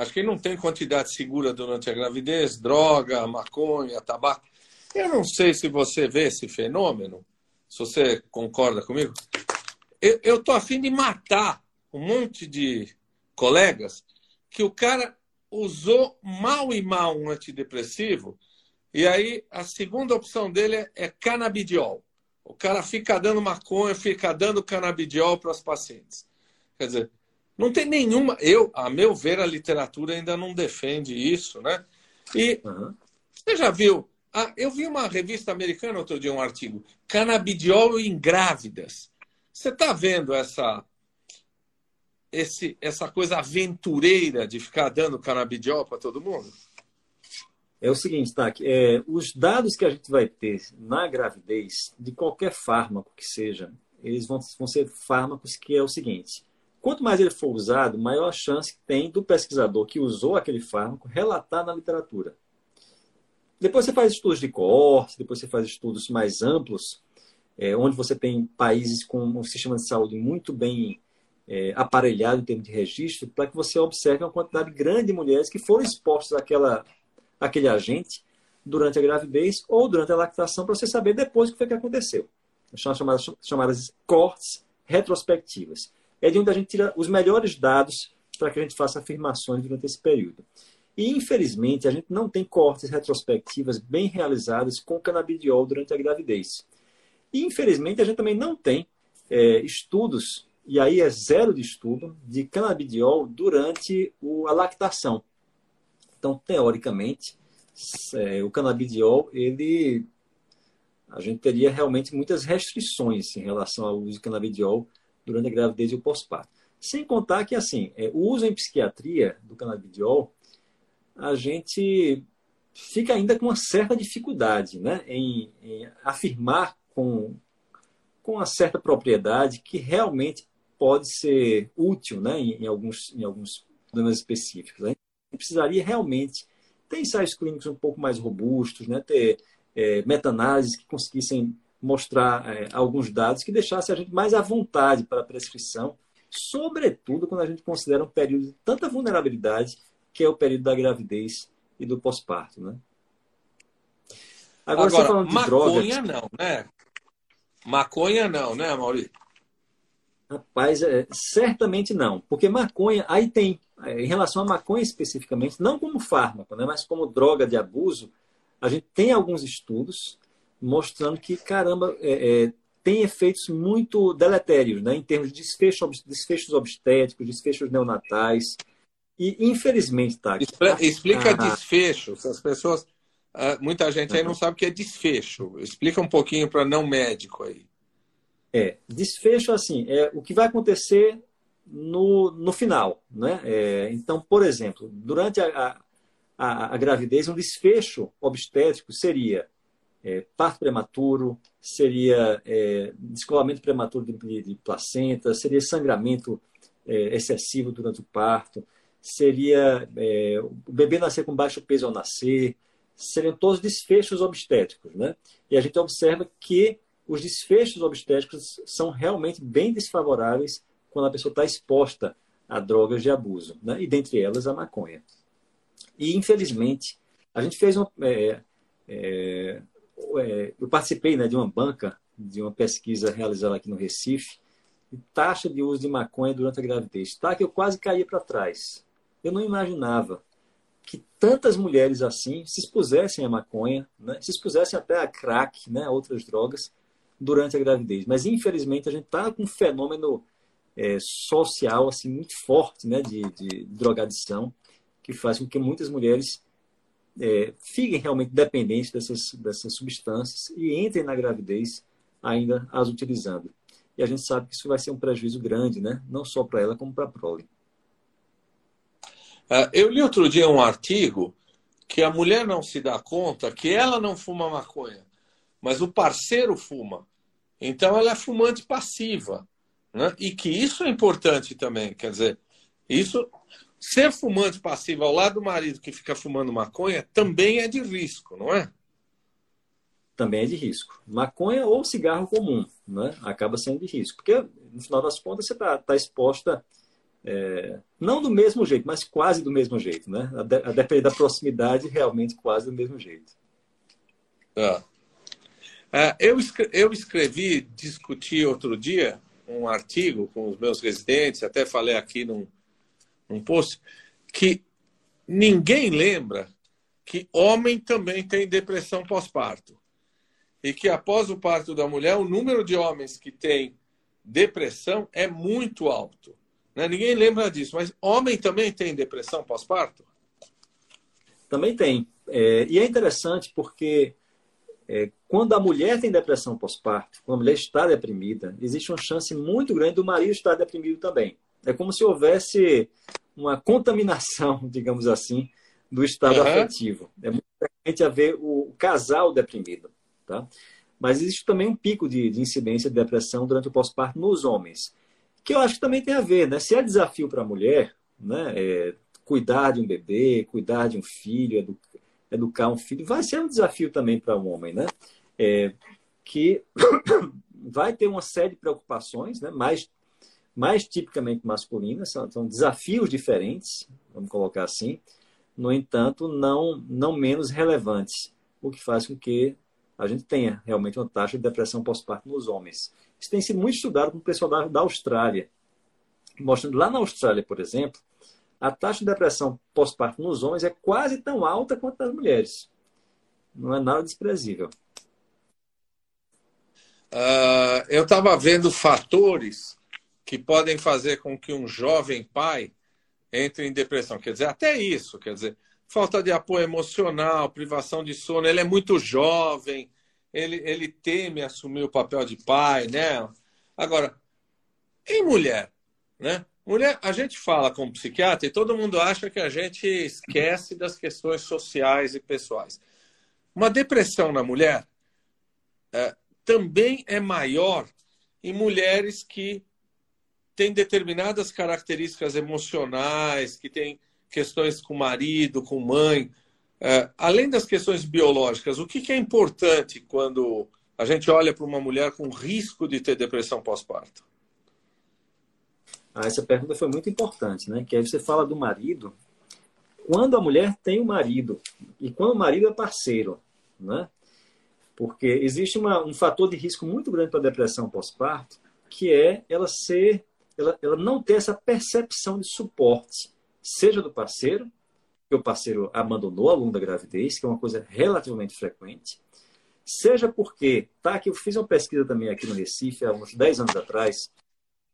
Acho que não tem quantidade segura durante a gravidez, droga, maconha, tabaco. Eu não sei se você vê esse fenômeno, se você concorda comigo. Eu estou afim de matar um monte de colegas que o cara usou mal e mal um antidepressivo e aí a segunda opção dele é, é canabidiol. O cara fica dando maconha, fica dando canabidiol para os pacientes. Quer dizer, não tem nenhuma. Eu, a meu ver, a literatura ainda não defende isso, né? E uhum. você já viu? Ah, eu vi uma revista americana outro dia, um artigo, canabidiol em grávidas. Você está vendo essa, esse, essa coisa aventureira de ficar dando canabidiol para todo mundo? é o seguinte, tá? É, os dados que a gente vai ter na gravidez, de qualquer fármaco que seja, eles vão, vão ser fármacos que é o seguinte: quanto mais ele for usado, maior a chance que tem do pesquisador que usou aquele fármaco relatar na literatura. Depois você faz estudos de coorte, depois você faz estudos mais amplos, é, onde você tem países com um sistema de saúde muito bem é, aparelhado em termos de registro, para que você observe uma quantidade grande de mulheres que foram expostas àquela, àquele agente durante a gravidez ou durante a lactação, para você saber depois o que foi que aconteceu. São chamadas, chamadas cortes retrospectivas. É de onde a gente tira os melhores dados para que a gente faça afirmações durante esse período. E, infelizmente, a gente não tem cortes retrospectivas bem realizadas com canabidiol durante a gravidez. E, infelizmente, a gente também não tem é, estudos, e aí é zero de estudo, de canabidiol durante o, a lactação. Então, teoricamente, é, o canabidiol, ele, a gente teria realmente muitas restrições em relação ao uso de canabidiol durante a gravidez e o pós-parto. Sem contar que, assim, é, o uso em psiquiatria do canabidiol a gente fica ainda com uma certa dificuldade né, em, em afirmar com, com uma certa propriedade que realmente pode ser útil né, em, em alguns, em alguns problemas específicos. Né? Precisaria realmente ter ensaios clínicos um pouco mais robustos, né, ter é, meta-análises que conseguissem mostrar é, alguns dados que deixassem a gente mais à vontade para a prescrição, sobretudo quando a gente considera um período de tanta vulnerabilidade que é o período da gravidez e do pós-parto, né? Agora, Agora falando de maconha drogas... não, né? Maconha não, né, Maurício? Rapaz, é, certamente não. Porque maconha, aí tem, é, em relação à maconha especificamente, não como fármaco, né, mas como droga de abuso, a gente tem alguns estudos mostrando que, caramba, é, é, tem efeitos muito deletérios, né, em termos de desfecho, desfechos obstétricos, desfechos neonatais, e, infelizmente, tá. Explica ah, desfecho. As pessoas. Ah, muita gente aí não sabe o que é desfecho. Explica um pouquinho para não médico aí. É, desfecho, assim, é o que vai acontecer no, no final. Né? É, então, por exemplo, durante a, a, a, gravidez, um desfecho obstétrico seria é, parto prematuro, seria é, descolamento prematuro de, de placenta, seria sangramento é, excessivo durante o parto, seria é, o bebê nascer com baixo peso ao nascer, seriam todos desfechos obstétricos. Né? E a gente observa que os desfechos obstétricos são realmente bem desfavoráveis quando a pessoa está exposta a drogas de abuso, né? e dentre elas a maconha. E, infelizmente, a gente fez uma. É, é, é, eu participei né, de uma banca, de uma pesquisa realizada aqui no Recife, de taxa de uso de maconha durante a gravidez. Tá que eu quase caí para trás. Eu não imaginava que tantas mulheres assim se expusessem à maconha, né? se expusessem até a crack, né? outras drogas, durante a gravidez. Mas, infelizmente, a gente está com um fenômeno é, social assim muito forte né? de, de drogadição, que faz com que muitas mulheres é, fiquem realmente dependentes dessas, dessas substâncias e entrem na gravidez ainda as utilizando. E a gente sabe que isso vai ser um prejuízo grande, né? não só para ela, como para a prole. Ah, eu li outro dia um artigo que a mulher não se dá conta que ela não fuma maconha, mas o parceiro fuma. Então ela é fumante passiva. Né? E que isso é importante também. Quer dizer, isso ser fumante passivo ao lado do marido que fica fumando maconha também é de risco, não é? Também é de risco. Maconha ou cigarro comum, né? Acaba sendo de risco. Porque, no final das contas, você está tá exposta é, não do mesmo jeito, mas quase do mesmo jeito, né? A, de, a depender da proximidade, realmente quase do mesmo jeito. É. É, eu, escrevi, eu escrevi, discuti outro dia um artigo com os meus residentes, até falei aqui num, num post, que ninguém lembra que homem também tem depressão pós-parto. E que após o parto da mulher, o número de homens que tem depressão é muito alto. Né? Ninguém lembra disso, mas homem também tem depressão pós-parto? Também tem. É, e é interessante porque é, quando a mulher tem depressão pós-parto, quando a mulher está deprimida, existe uma chance muito grande do marido estar deprimido também. É como se houvesse uma contaminação, digamos assim, do estado uhum. afetivo. É muito frequente haver o casal deprimido. Tá? Mas existe também um pico de, de incidência de depressão durante o pós-parto nos homens. que eu acho que também tem a ver, né? Se é desafio para a mulher, né? É, cuidar de um bebê, cuidar de um filho, edu educar um filho, vai ser um desafio também para o um homem, né? É, que vai ter uma série de preocupações, né? Mais, mais tipicamente masculinas, são, são desafios diferentes, vamos colocar assim, no entanto, não, não menos relevantes, o que faz com que a gente tenha realmente uma taxa de depressão pós-parto nos homens. Isso tem sido muito estudado com o pessoal da, da Austrália, mostrando lá na Austrália, por exemplo, a taxa de depressão pós-parto nos homens é quase tão alta quanto nas mulheres. Não é nada desprezível. Uh, eu estava vendo fatores que podem fazer com que um jovem pai entre em depressão. Quer dizer, até isso, quer dizer, falta de apoio emocional, privação de sono, ele é muito jovem, ele, ele teme assumir o papel de pai, né? Agora, em mulher, né? Mulher, a gente fala como psiquiatra e todo mundo acha que a gente esquece das questões sociais e pessoais. Uma depressão na mulher é, também é maior em mulheres que têm determinadas características emocionais, que têm questões com marido, com mãe. É, além das questões biológicas, o que, que é importante quando a gente olha para uma mulher com risco de ter depressão pós-parto? Ah, essa pergunta foi muito importante, né? Que aí você fala do marido. Quando a mulher tem um marido e quando o marido é parceiro, né? Porque existe uma, um fator de risco muito grande para a depressão pós-parto, que é ela ser, ela, ela não ter essa percepção de suporte, seja do parceiro, que o parceiro abandonou ao longo da gravidez, que é uma coisa relativamente frequente, seja porque, tá, que eu fiz uma pesquisa também aqui no Recife, há uns 10 anos atrás,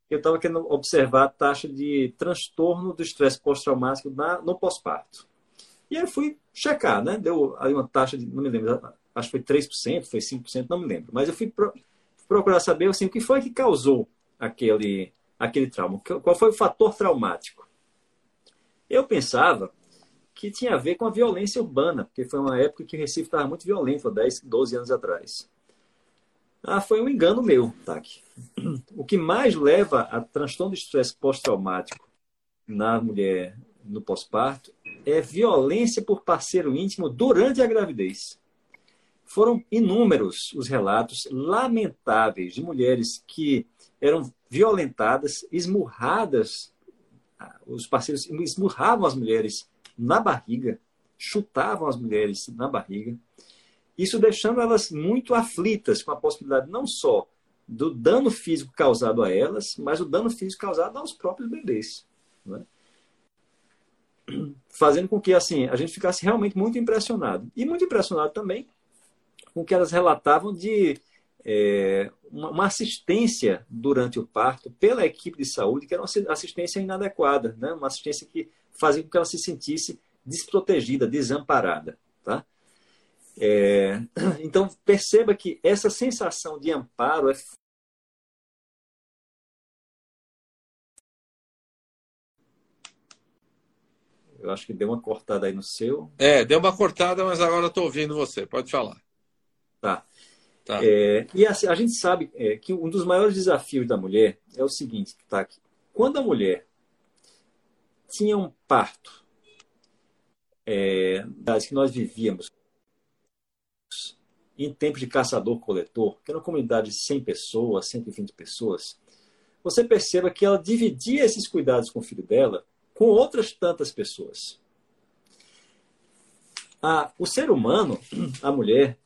eu estava querendo observar a taxa de transtorno do estresse pós-traumático no pós-parto. E aí eu fui checar, né? Deu aí uma taxa de, não me lembro, acho que foi 3%, foi 5%, não me lembro. Mas eu fui pro, procurar saber assim, o que foi que causou aquele, aquele trauma, qual foi o fator traumático. Eu pensava que tinha a ver com a violência urbana, porque foi uma época que o Recife estava muito violento, há 10, 12 anos atrás. Ah, foi um engano meu, Taki. O que mais leva a transtorno de estresse pós-traumático na mulher no pós-parto é violência por parceiro íntimo durante a gravidez. Foram inúmeros os relatos lamentáveis de mulheres que eram violentadas, esmurradas, ah, os parceiros esmurravam as mulheres na barriga, chutavam as mulheres na barriga, isso deixando elas muito aflitas com a possibilidade não só do dano físico causado a elas, mas o dano físico causado aos próprios bebês. Né? Fazendo com que assim a gente ficasse realmente muito impressionado. E muito impressionado também com o que elas relatavam de é, uma, assistência durante o parto pela equipe de saúde, que era uma assistência inadequada, né? uma assistência que fazia com que ela se sentisse desprotegida, desamparada. Tá? É, então, perceba que essa sensação de amparo é Eu acho que deu uma cortada aí no seu. É, deu uma cortada, mas agora estou ouvindo você. Pode falar. Tá. Tá. É, e a, a, gente sabe é, que um dos maiores desafios da mulher é o seguinte, tá? Quando a mulher tinha um parto, é, das que nós vivíamos, em tempos de caçador-coletor, que era uma comunidade de 100 pessoas, 120 pessoas, você perceba que ela dividia esses cuidados com o filho dela com outras tantas pessoas. Ah, o ser humano, a mulher,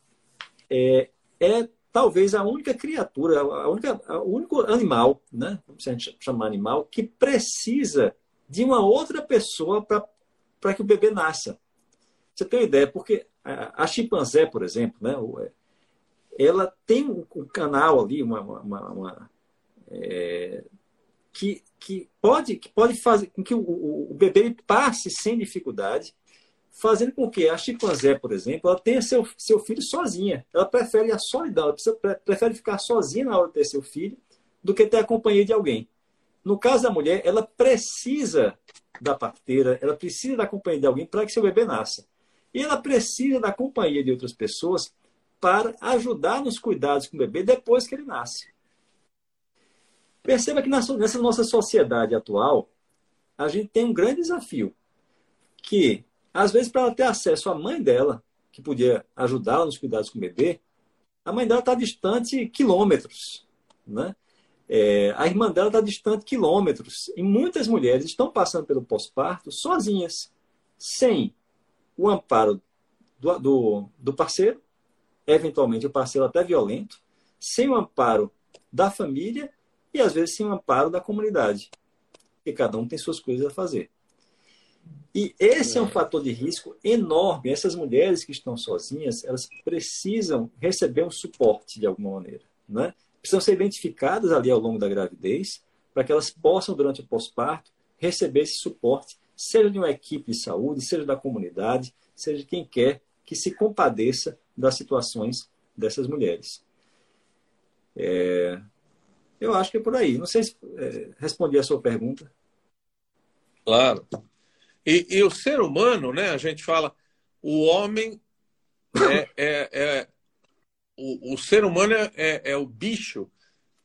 é, é talvez a única criatura, a única, o único animal, né, se a gente chamar animal, que precisa de uma outra pessoa para que o bebê nasça. Você tem uma ideia? Porque a, a chimpanzé, por exemplo, né, é, ela tem um, um canal ali, uma, uma, uma é, que, que, pode, que pode fazer com que o, o, o bebê passe sem dificuldade, fazendo com que a chimpanzé, por exemplo, ela tenha seu, seu filho sozinha. Ela prefere a solidão, ela prefere ficar sozinha na hora de ter seu filho do que ter a companhia de alguém. No caso da mulher, ela precisa da parteira, ela precisa da companhia de alguém para que seu bebê nasça. E ela precisa da companhia de outras pessoas para ajudar nos cuidados com o bebê depois que ele nasce. Perceba que nessa nossa sociedade atual, a gente tem um grande desafio, que às vezes para ela ter acesso à mãe dela, que podia ajudá-la nos cuidados com o bebê, a mãe dela está distante quilômetros, né? É, a irmã dela está distante quilômetros. E muitas mulheres estão passando pelo pós-parto sozinhas, sem o amparo do, do, do, parceiro, eventualmente o parceiro até violento, sem o amparo da família e às vezes sem o amparo da comunidade. Porque cada um tem suas coisas a fazer. E esse é um fator de risco enorme. Essas mulheres que estão sozinhas, elas precisam receber um suporte de alguma maneira. Né? precisam ser identificadas ali ao longo da gravidez, para que elas possam, durante o pós-parto, receber esse suporte, seja de uma equipe de saúde, seja da comunidade, seja de quem quer que se compadeça das situações dessas mulheres. É... Eu acho que é por aí. Não sei se é, respondi a sua pergunta. Claro. E, e, o ser humano, né? A gente fala, o homem é, é, é o, o ser humano é, é, é, o bicho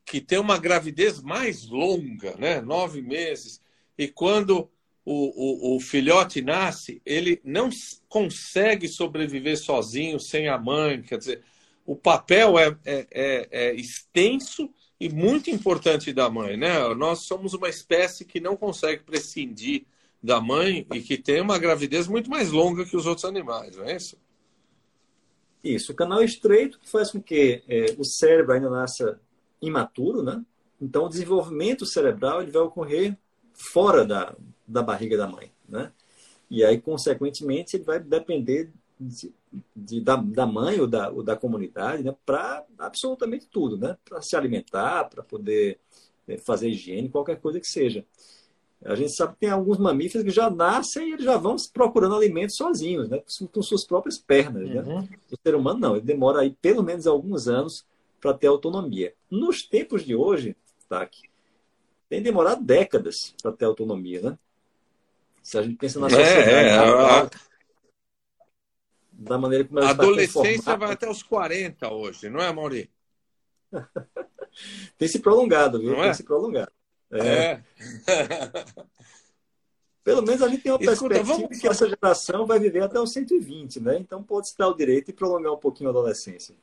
que tem uma gravidez mais longa, né? Nove meses. E quando o, o, o filhote nasce, ele não consegue sobreviver sozinho, sem a mãe. Quer dizer, o papel é, é, é, é extenso e muito importante da mãe, né? Nós somos uma espécie que não consegue prescindir da mãe e que tem uma gravidez muito mais longa que os outros animais, não é isso? Isso, o canal estreito faz com que é, o cérebro ainda nasça imaturo, né? Então, o desenvolvimento cerebral ele vai ocorrer fora da, da barriga da mãe, né? E aí, consequentemente, ele vai depender de, de, da, da mãe ou da, ou da comunidade né? para absolutamente tudo, né? Para se alimentar, para poder é, fazer higiene, qualquer coisa que seja. A gente sabe que tem alguns mamíferos que já nascem e eles já vão procurando alimentos sozinhos, né? com suas próprias pernas. Né? Uhum. O ser humano não, ele demora aí pelo menos alguns anos para ter autonomia. Nos tempos de hoje, tá, tem demorado décadas para ter autonomia, né? Se a gente pensa na sociedade. É, é, a... Da maneira como a adolescência vai até os 40 hoje, não é, Mauri? tem se prolongado, viu? Não tem é? se prolongado. É. é. Pelo menos a gente tem uma Escuta, perspectiva vamos... que essa geração vai viver até os 120, né? Então pode se dar o direito e prolongar um pouquinho a adolescência.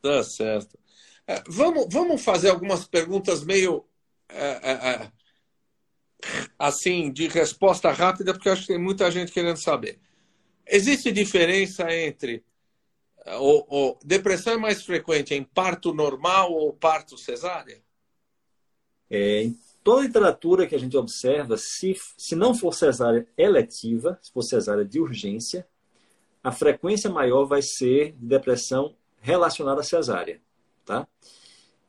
Tá certo. É, vamos, vamos fazer algumas perguntas meio é, é, é, assim de resposta rápida, porque acho que tem muita gente querendo saber. Existe diferença entre o, o, depressão é mais frequente em parto normal ou parto cesárea? É, em toda literatura que a gente observa, se, se não for cesárea eletiva, se for cesárea de urgência, a frequência maior vai ser de depressão relacionada à cesárea. Tá?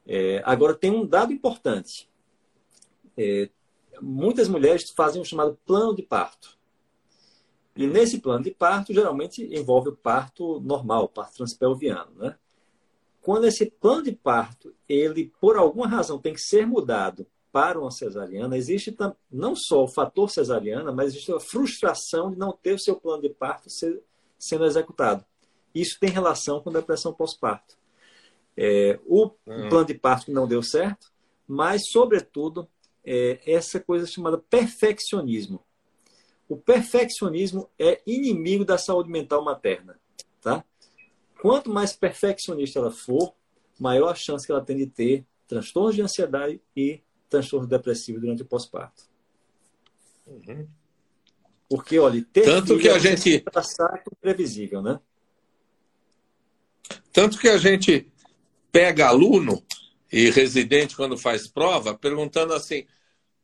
É, agora, tem um dado importante. É, muitas mulheres fazem o chamado plano de parto. E nesse plano de parto, geralmente envolve o parto normal, o parto transpelviano. Né? Quando esse plano de parto, ele por alguma razão tem que ser mudado para uma cesariana, existe não só o fator cesariana, mas existe a frustração de não ter o seu plano de parto sendo executado. Isso tem relação com depressão pós-parto. É, o uhum. plano de parto que não deu certo, mas, sobretudo, é, essa coisa chamada perfeccionismo. O perfeccionismo é inimigo da saúde mental materna. Tá? Quanto mais perfeccionista ela for, maior a chance que ela tem de ter transtornos de ansiedade e transtorno depressivo durante o pós-parto. Uhum. Porque, olha, ter Tanto que a é gente passar previsível, né? Tanto que a gente pega aluno e residente quando faz prova, perguntando assim: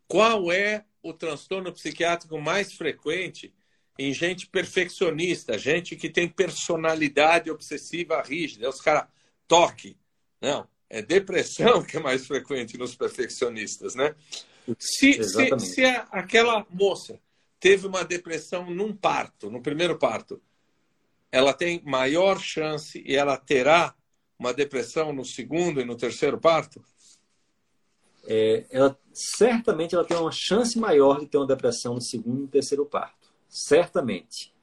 qual é o transtorno psiquiátrico mais frequente em gente perfeccionista, gente que tem personalidade obsessiva rígida. Os caras, toque. Não, é depressão que é mais frequente nos perfeccionistas, né? Se, se, se aquela moça teve uma depressão num parto, no primeiro parto, ela tem maior chance e ela terá uma depressão no segundo e no terceiro parto? É, ela certamente ela tem uma chance maior de ter uma depressão no segundo e terceiro parto certamente.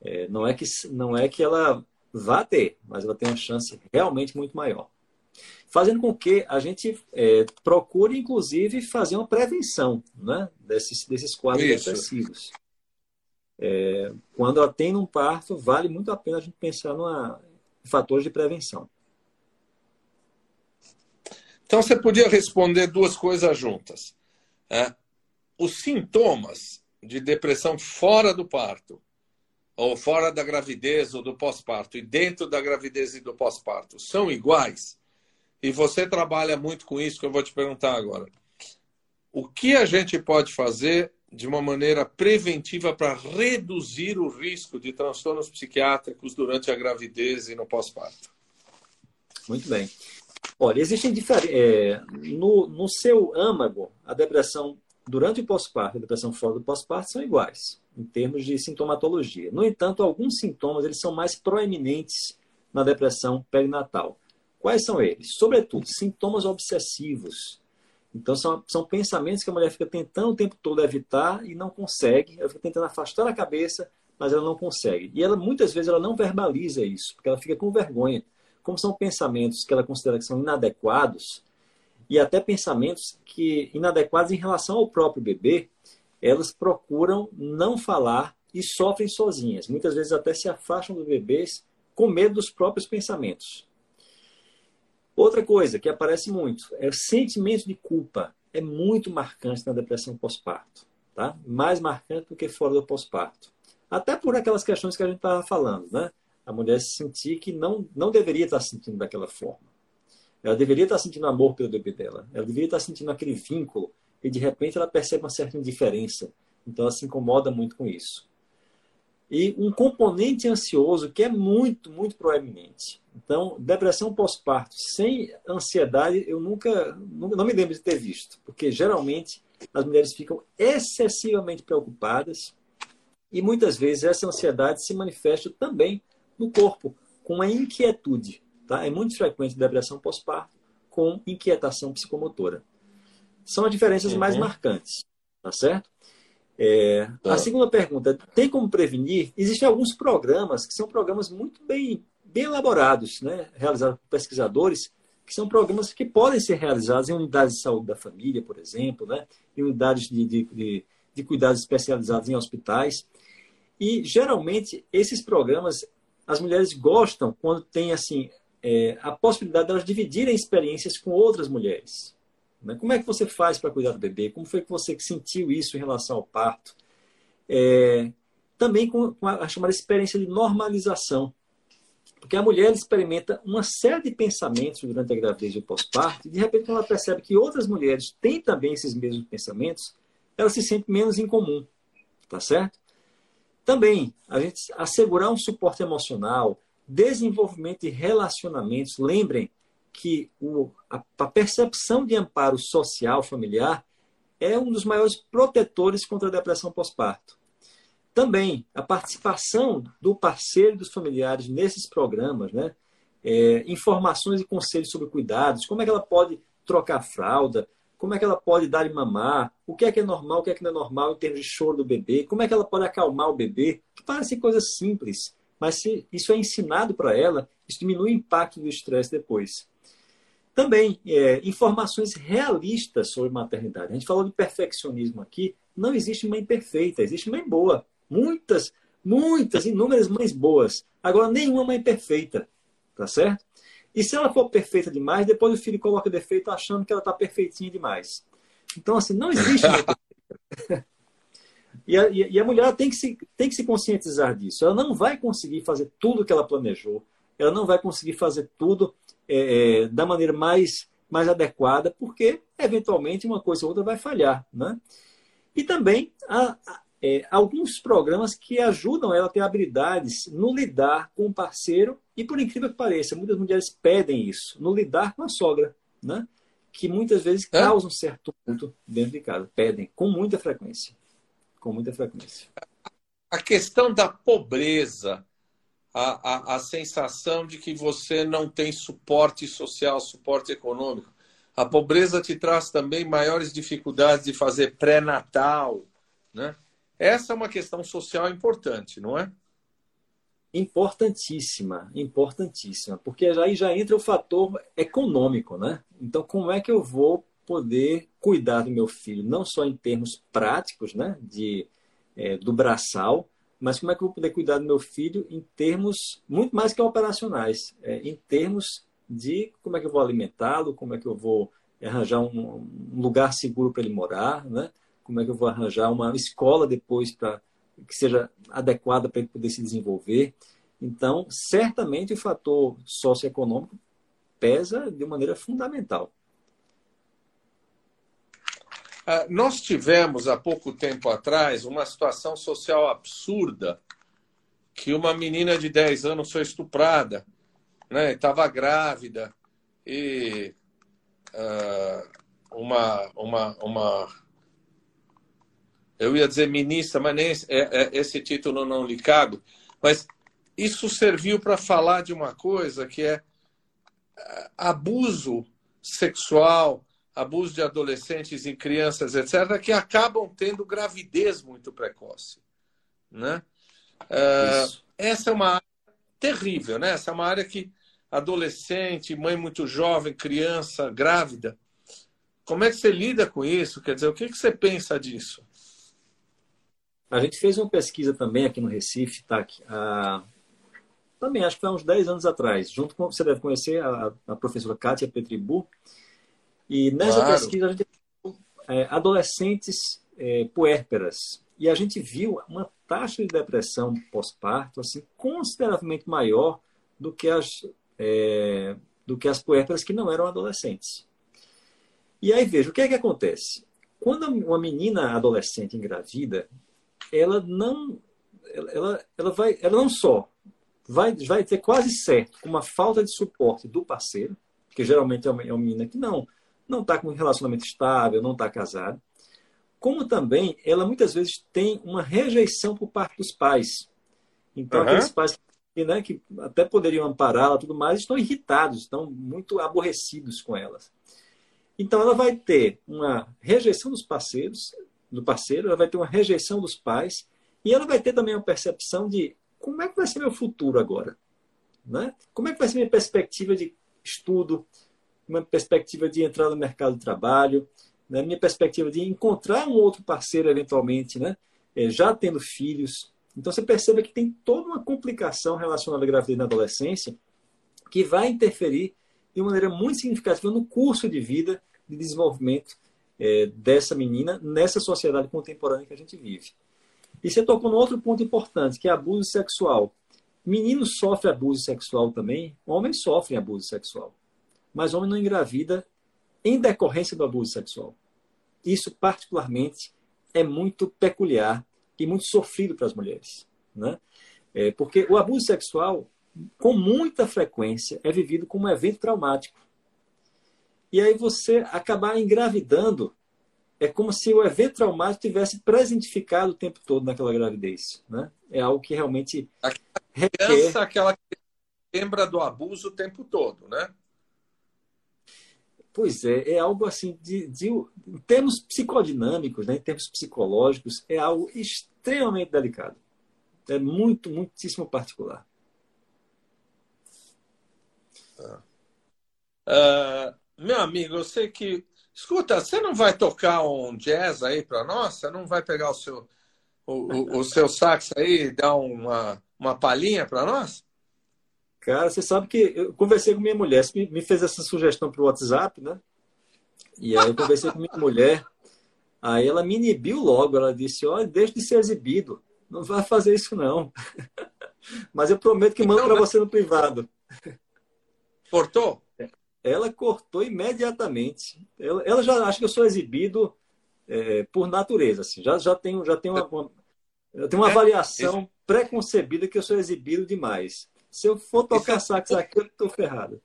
É, não, é que, não é que ela vá ter, mas ela tem uma chance realmente muito maior. fazendo com que a gente é, procure, inclusive, fazer uma prevenção né, desses, desses quadros Isso. depressivos. É, quando ela tem um parto, vale muito a pena a gente pensar numa, em fatores de prevenção. Então, você podia responder duas coisas juntas. É, os sintomas de depressão fora do parto, ou fora da gravidez ou do pós-parto, e dentro da gravidez e do pós-parto, são iguais? E você trabalha muito com isso que eu vou te perguntar agora. O que a gente pode fazer de uma maneira preventiva para reduzir o risco de transtornos psiquiátricos durante a gravidez e no pós-parto? Muito bem. Olha, existem diferentes. É, no, no seu âmago, a depressão durante o pós-parto e a depressão fora do pós-parto são iguais, em termos de sintomatologia. No entanto, alguns sintomas eles são mais proeminentes na depressão perinatal. Quais são eles? Sobretudo, sintomas obsessivos. Então, são, são pensamentos que a mulher fica tentando o tempo todo evitar e não consegue. Ela fica tentando afastar a cabeça, mas ela não consegue. E ela, muitas vezes, ela não verbaliza isso, porque ela fica com vergonha. Como são pensamentos que ela considera que são inadequados, e até pensamentos que inadequados em relação ao próprio bebê, elas procuram não falar e sofrem sozinhas. Muitas vezes até se afastam dos bebês com medo dos próprios pensamentos. Outra coisa que aparece muito é o sentimento de culpa. É muito marcante na depressão pós-parto. Tá? Mais marcante do que fora do pós-parto. Até por aquelas questões que a gente estava falando. Né? A mulher se sentir que não, não deveria estar sentindo daquela forma. Ela deveria estar sentindo amor pelo bebê dela. Ela deveria estar sentindo aquele vínculo. E de repente ela percebe uma certa indiferença. Então ela se incomoda muito com isso. E um componente ansioso que é muito, muito proeminente. Então, depressão pós-parto sem ansiedade, eu nunca, nunca, não me lembro de ter visto, porque geralmente as mulheres ficam excessivamente preocupadas e muitas vezes essa ansiedade se manifesta também no corpo, com a inquietude. Tá? É muito frequente depressão pós-parto com inquietação psicomotora. São as diferenças uhum. mais marcantes, tá certo? É, tá. A segunda pergunta, tem como prevenir? Existem alguns programas que são programas muito bem bem elaborados, né, realizados por pesquisadores, que são programas que podem ser realizados em unidades de saúde da família, por exemplo, né, em unidades de, de, de, de cuidados especializados em hospitais. E, geralmente, esses programas, as mulheres gostam quando tem, assim, é, a possibilidade de elas dividirem experiências com outras mulheres. Né? Como é que você faz para cuidar do bebê? Como foi que você sentiu isso em relação ao parto? É, também com a, a chamada experiência de normalização. Porque a mulher experimenta uma série de pensamentos durante a gravidez e o pós-parto, e de repente, quando ela percebe que outras mulheres têm também esses mesmos pensamentos, ela se sente menos incomum. Tá certo? Também, a gente assegurar um suporte emocional, desenvolvimento de relacionamentos. Lembrem que o, a, a percepção de amparo social familiar é um dos maiores protetores contra a depressão pós-parto. Também a participação do parceiro e dos familiares nesses programas, né? É, informações e conselhos sobre cuidados, como é que ela pode trocar fralda, como é que ela pode dar e mamar, o que é que é normal, o que é que não é normal em termos de choro do bebê, como é que ela pode acalmar o bebê, que parecem coisas simples, mas se isso é ensinado para ela, isso diminui o impacto do estresse depois. Também, é, informações realistas sobre maternidade. A gente falou de perfeccionismo aqui, não existe mãe perfeita, existe mãe boa muitas, muitas, inúmeras mães boas. Agora, nenhuma mãe perfeita, tá certo? E se ela for perfeita demais, depois o filho coloca defeito achando que ela está perfeitinha demais. Então, assim, não existe mãe perfeita. E a, e a mulher tem que, se, tem que se conscientizar disso. Ela não vai conseguir fazer tudo o que ela planejou. Ela não vai conseguir fazer tudo é, é, da maneira mais, mais adequada, porque, eventualmente, uma coisa ou outra vai falhar. Né? E também a, é, alguns programas que ajudam ela a ter habilidades no lidar com o parceiro e, por incrível que pareça, muitas mulheres pedem isso, no lidar com a sogra, né? que muitas vezes é? causa um certo ponto dentro de casa. Pedem com muita frequência. Com muita frequência. A questão da pobreza, a, a, a sensação de que você não tem suporte social, suporte econômico. A pobreza te traz também maiores dificuldades de fazer pré-natal, né? Essa é uma questão social importante, não é? importantíssima, importantíssima, porque aí já entra o fator econômico, né? Então, como é que eu vou poder cuidar do meu filho, não só em termos práticos, né, de, é, do braçal, mas como é que eu vou poder cuidar do meu filho em termos muito mais que operacionais, é, em termos de como é que eu vou alimentá-lo, como é que eu vou arranjar um, um lugar seguro para ele morar, né? como é que eu vou arranjar uma escola depois para que seja adequada para ele poder se desenvolver. Então, certamente o fator socioeconômico pesa de maneira fundamental. Ah, nós tivemos há pouco tempo atrás uma situação social absurda que uma menina de 10 anos foi estuprada, né? Estava grávida e uh, uma, uma, uma eu ia dizer ministra, mas nem é, é, esse título não lhe cabe, mas isso serviu para falar de uma coisa que é ah, abuso sexual, abuso de adolescentes e crianças, etc., que acabam tendo gravidez muito precoce. Né? Uh, essa é uma área terrível, né? Essa é uma área que adolescente, mãe muito jovem, criança, grávida. Como é que você lida com isso? Quer dizer, o que, que você pensa disso? A gente fez uma pesquisa também aqui no Recife, tá? Ah, também acho que foi uns 10 anos atrás, junto com, você deve conhecer a, a professora Kátia Petribu, e nessa claro. pesquisa a gente é, adolescentes é, puérperas. E a gente viu uma taxa de depressão pós-parto assim, consideravelmente maior do que as, é, do que as puérperas que não eram adolescentes. E aí veja, o que é que acontece? Quando uma menina adolescente engravida, ela não ela, ela vai ela não só vai vai ter quase certo uma falta de suporte do parceiro, que geralmente é uma, é uma menina que não não está com um relacionamento estável, não está casada. Como também ela muitas vezes tem uma rejeição por parte dos pais. Então, uhum. aqueles pais que, né, que até poderiam ampará-la tudo mais, estão irritados, estão muito aborrecidos com elas. Então, ela vai ter uma rejeição dos parceiros, do parceiro, ela vai ter uma rejeição dos pais, e ela vai ter também uma percepção de como é que vai ser meu futuro agora? Né? Como é que vai ser minha perspectiva de estudo, uma perspectiva de entrar no mercado de trabalho, né? minha perspectiva de encontrar um outro parceiro eventualmente, né? É, já tendo filhos. Então você percebe que tem toda uma complicação relacionada à gravidez na adolescência que vai interferir de maneira muito significativa no curso de vida de desenvolvimento é, dessa menina nessa sociedade contemporânea que a gente vive. E você tocou num outro ponto importante, que é abuso sexual. Meninos sofrem abuso sexual também, homens sofrem abuso sexual mas homem não engravida em decorrência do abuso sexual. Isso, particularmente, é muito peculiar e muito sofrido para as mulheres. Né? É, porque o abuso sexual, com muita frequência, é vivido como um evento traumático. E aí você acabar engravidando é como se o evento traumático tivesse presentificado o tempo todo naquela gravidez. Né? É algo que realmente. A criança, requer... aquela que lembra do abuso o tempo todo, né? Pois é, é algo assim, de, de, em termos psicodinâmicos, né, em termos psicológicos, é algo extremamente delicado. É muito, muitíssimo particular. Uh, meu amigo, eu sei que. Escuta, você não vai tocar um jazz aí para nós? Você não vai pegar o seu, o, o, o seu sax aí e dar uma, uma palhinha para nós? Cara, você sabe que eu conversei com minha mulher, me fez essa sugestão para o WhatsApp, né? E aí eu conversei com minha mulher, aí ela me inibiu logo, ela disse, olha, deixa de ser exibido, não vai fazer isso não. Mas eu prometo que mando então, para você no privado. Cortou? Ela cortou imediatamente. Ela, ela já acha que eu sou exibido é, por natureza, assim. Já, já tenho, já tenho uma, uma, eu tenho uma é, avaliação preconcebida que eu sou exibido demais. Se eu for tocar Isso... sax aqui, eu estou ferrado.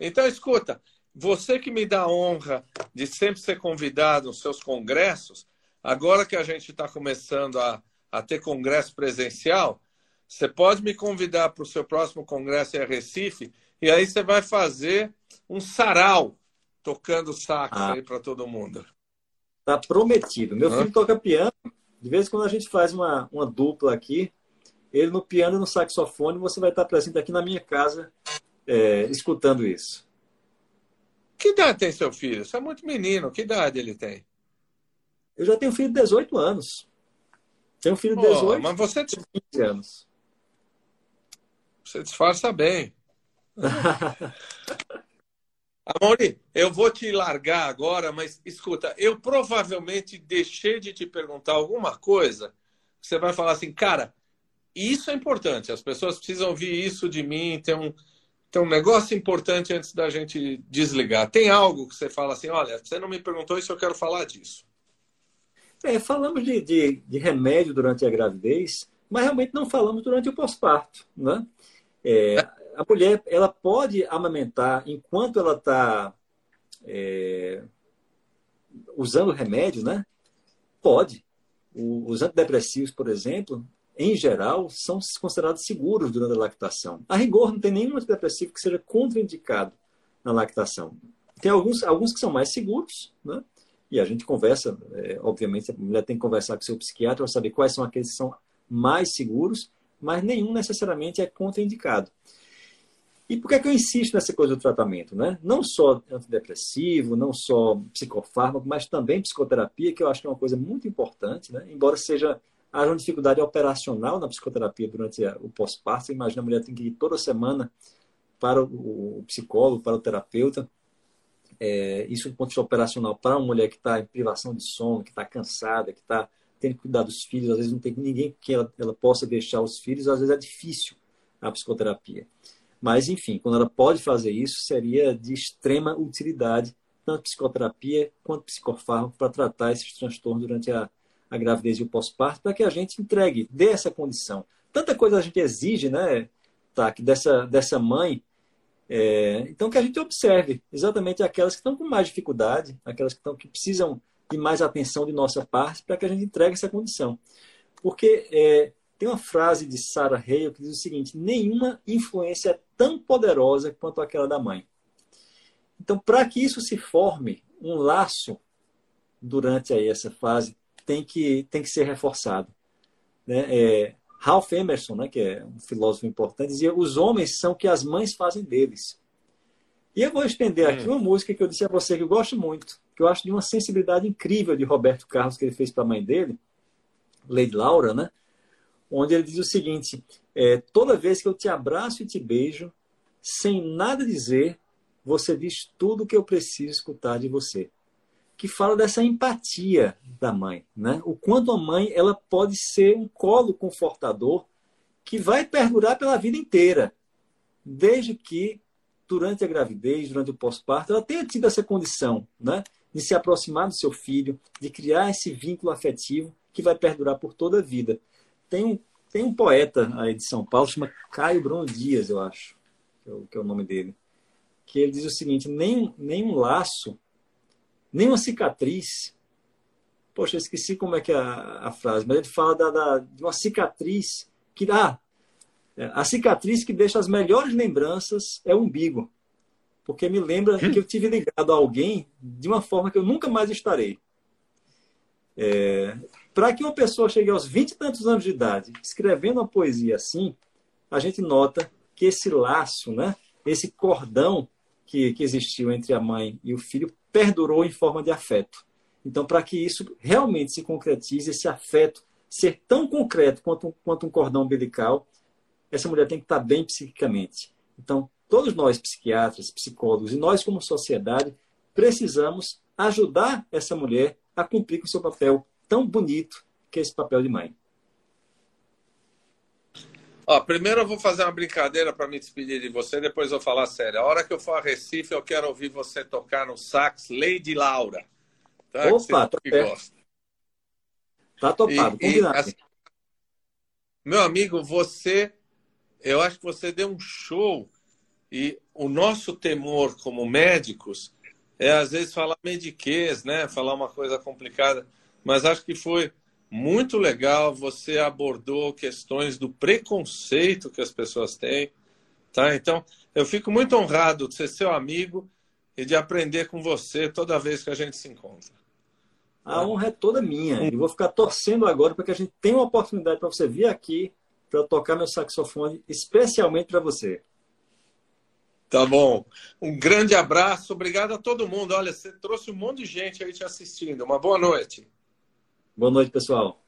Então, escuta, você que me dá a honra de sempre ser convidado nos seus congressos, agora que a gente está começando a, a ter congresso presencial, você pode me convidar para o seu próximo congresso em Recife e aí você vai fazer um sarau tocando sax ah. aí para todo mundo. Tá prometido. Meu Hã? filho toca piano. De vez em quando a gente faz uma, uma dupla aqui ele no piano e no saxofone, você vai estar presente aqui na minha casa é, escutando isso. Que idade tem seu filho? Você é muito menino. Que idade ele tem? Eu já tenho um filho de 18 anos. Tenho um filho de 18 oh, mas você... 15 anos. Você disfarça bem. Amori, eu vou te largar agora, mas escuta, eu provavelmente deixei de te perguntar alguma coisa. Você vai falar assim, cara, isso é importante. As pessoas precisam ouvir isso de mim. Tem um, tem um negócio importante antes da gente desligar. Tem algo que você fala assim, olha, você não me perguntou isso, eu quero falar disso. É, falamos de, de, de remédio durante a gravidez, mas realmente não falamos durante o pós-parto, né? É, a mulher ela pode amamentar enquanto ela está é, usando remédio, né? Pode. O, os antidepressivos, por exemplo, em geral, são considerados seguros durante a lactação. A rigor, não tem nenhum antidepressivo que seja contraindicado na lactação. Tem alguns, alguns que são mais seguros, né? E a gente conversa, é, obviamente, a mulher tem que conversar com seu psiquiatra para saber quais são aqueles que são mais seguros, mas nenhum necessariamente é contraindicado. E por que, é que eu insisto nessa coisa do tratamento? Né? Não só antidepressivo, não só psicofármaco, mas também psicoterapia, que eu acho que é uma coisa muito importante, né? embora seja haja uma dificuldade operacional na psicoterapia durante o pós-parto. Imagina a mulher tem que ir toda semana para o psicólogo, para o terapeuta. É, isso do ponto de vista operacional para uma mulher que está em privação de sono, que está cansada, que está tendo que cuidar dos filhos, às vezes não tem ninguém que ela, ela possa deixar os filhos, às vezes é difícil a psicoterapia. Mas, enfim, quando ela pode fazer isso, seria de extrema utilidade, tanto psicoterapia quanto psicofármaco, para tratar esses transtornos durante a, a gravidez e o pós-parto, para que a gente entregue, dê essa condição. Tanta coisa a gente exige, né, tá, que dessa, dessa mãe. É, então, que a gente observe exatamente aquelas que estão com mais dificuldade, aquelas que, estão, que precisam de mais atenção de nossa parte, para que a gente entregue essa condição. Porque é, tem uma frase de Sarah Hale que diz o seguinte: nenhuma influência é tão poderosa quanto aquela da mãe. Então, para que isso se forme, um laço durante aí essa fase tem que, tem que ser reforçado. Né? É, Ralph Emerson, né, que é um filósofo importante, dizia: os homens são o que as mães fazem deles. E eu vou estender aqui hum. uma música que eu disse a você que eu gosto muito, que eu acho de uma sensibilidade incrível de Roberto Carlos que ele fez para a mãe dele, Lady Laura, né? onde ele diz o seguinte: é, toda vez que eu te abraço e te beijo, sem nada dizer, você diz tudo o que eu preciso escutar de você. Que fala dessa empatia da mãe, né? O quanto a mãe ela pode ser um colo confortador que vai perdurar pela vida inteira, desde que durante a gravidez, durante o pós-parto, ela tenha tido essa condição, né? De se aproximar do seu filho, de criar esse vínculo afetivo que vai perdurar por toda a vida. Tem um, tem um poeta aí de São Paulo, chama Caio Bruno Dias, eu acho, que é o, que é o nome dele, que ele diz o seguinte: nem, nem um laço, nem uma cicatriz. Poxa, eu esqueci como é que é a, a frase, mas ele fala da, da, de uma cicatriz que. Ah, a cicatriz que deixa as melhores lembranças é o umbigo. Porque me lembra que eu tive ligado a alguém de uma forma que eu nunca mais estarei. É, para que uma pessoa chegue aos 20 e tantos anos de idade escrevendo uma poesia assim, a gente nota que esse laço, né, esse cordão que, que existiu entre a mãe e o filho perdurou em forma de afeto. Então, para que isso realmente se concretize, esse afeto ser tão concreto quanto, quanto um cordão umbilical, essa mulher tem que estar bem psiquicamente. Então, todos nós, psiquiatras, psicólogos, e nós, como sociedade, precisamos ajudar essa mulher a cumprir com o seu papel tão bonito que é esse papel de mãe. Ó, primeiro eu vou fazer uma brincadeira para me despedir de você, depois eu vou falar sério. A hora que eu for a Recife, eu quero ouvir você tocar no sax Lady Laura. Tá? Opa, tá Tá topado, e, combinado. E, assim, meu amigo, você, eu acho que você deu um show e o nosso temor como médicos é às vezes falar mediquês, né? Falar uma coisa complicada mas acho que foi muito legal. Você abordou questões do preconceito que as pessoas têm, tá? Então, eu fico muito honrado de ser seu amigo e de aprender com você toda vez que a gente se encontra. A honra é toda minha. E vou ficar torcendo agora para que a gente tenha uma oportunidade para você vir aqui para tocar meu saxofone especialmente para você. Tá bom. Um grande abraço. Obrigado a todo mundo. Olha, você trouxe um monte de gente aí te assistindo. Uma boa noite. Boa noite, pessoal.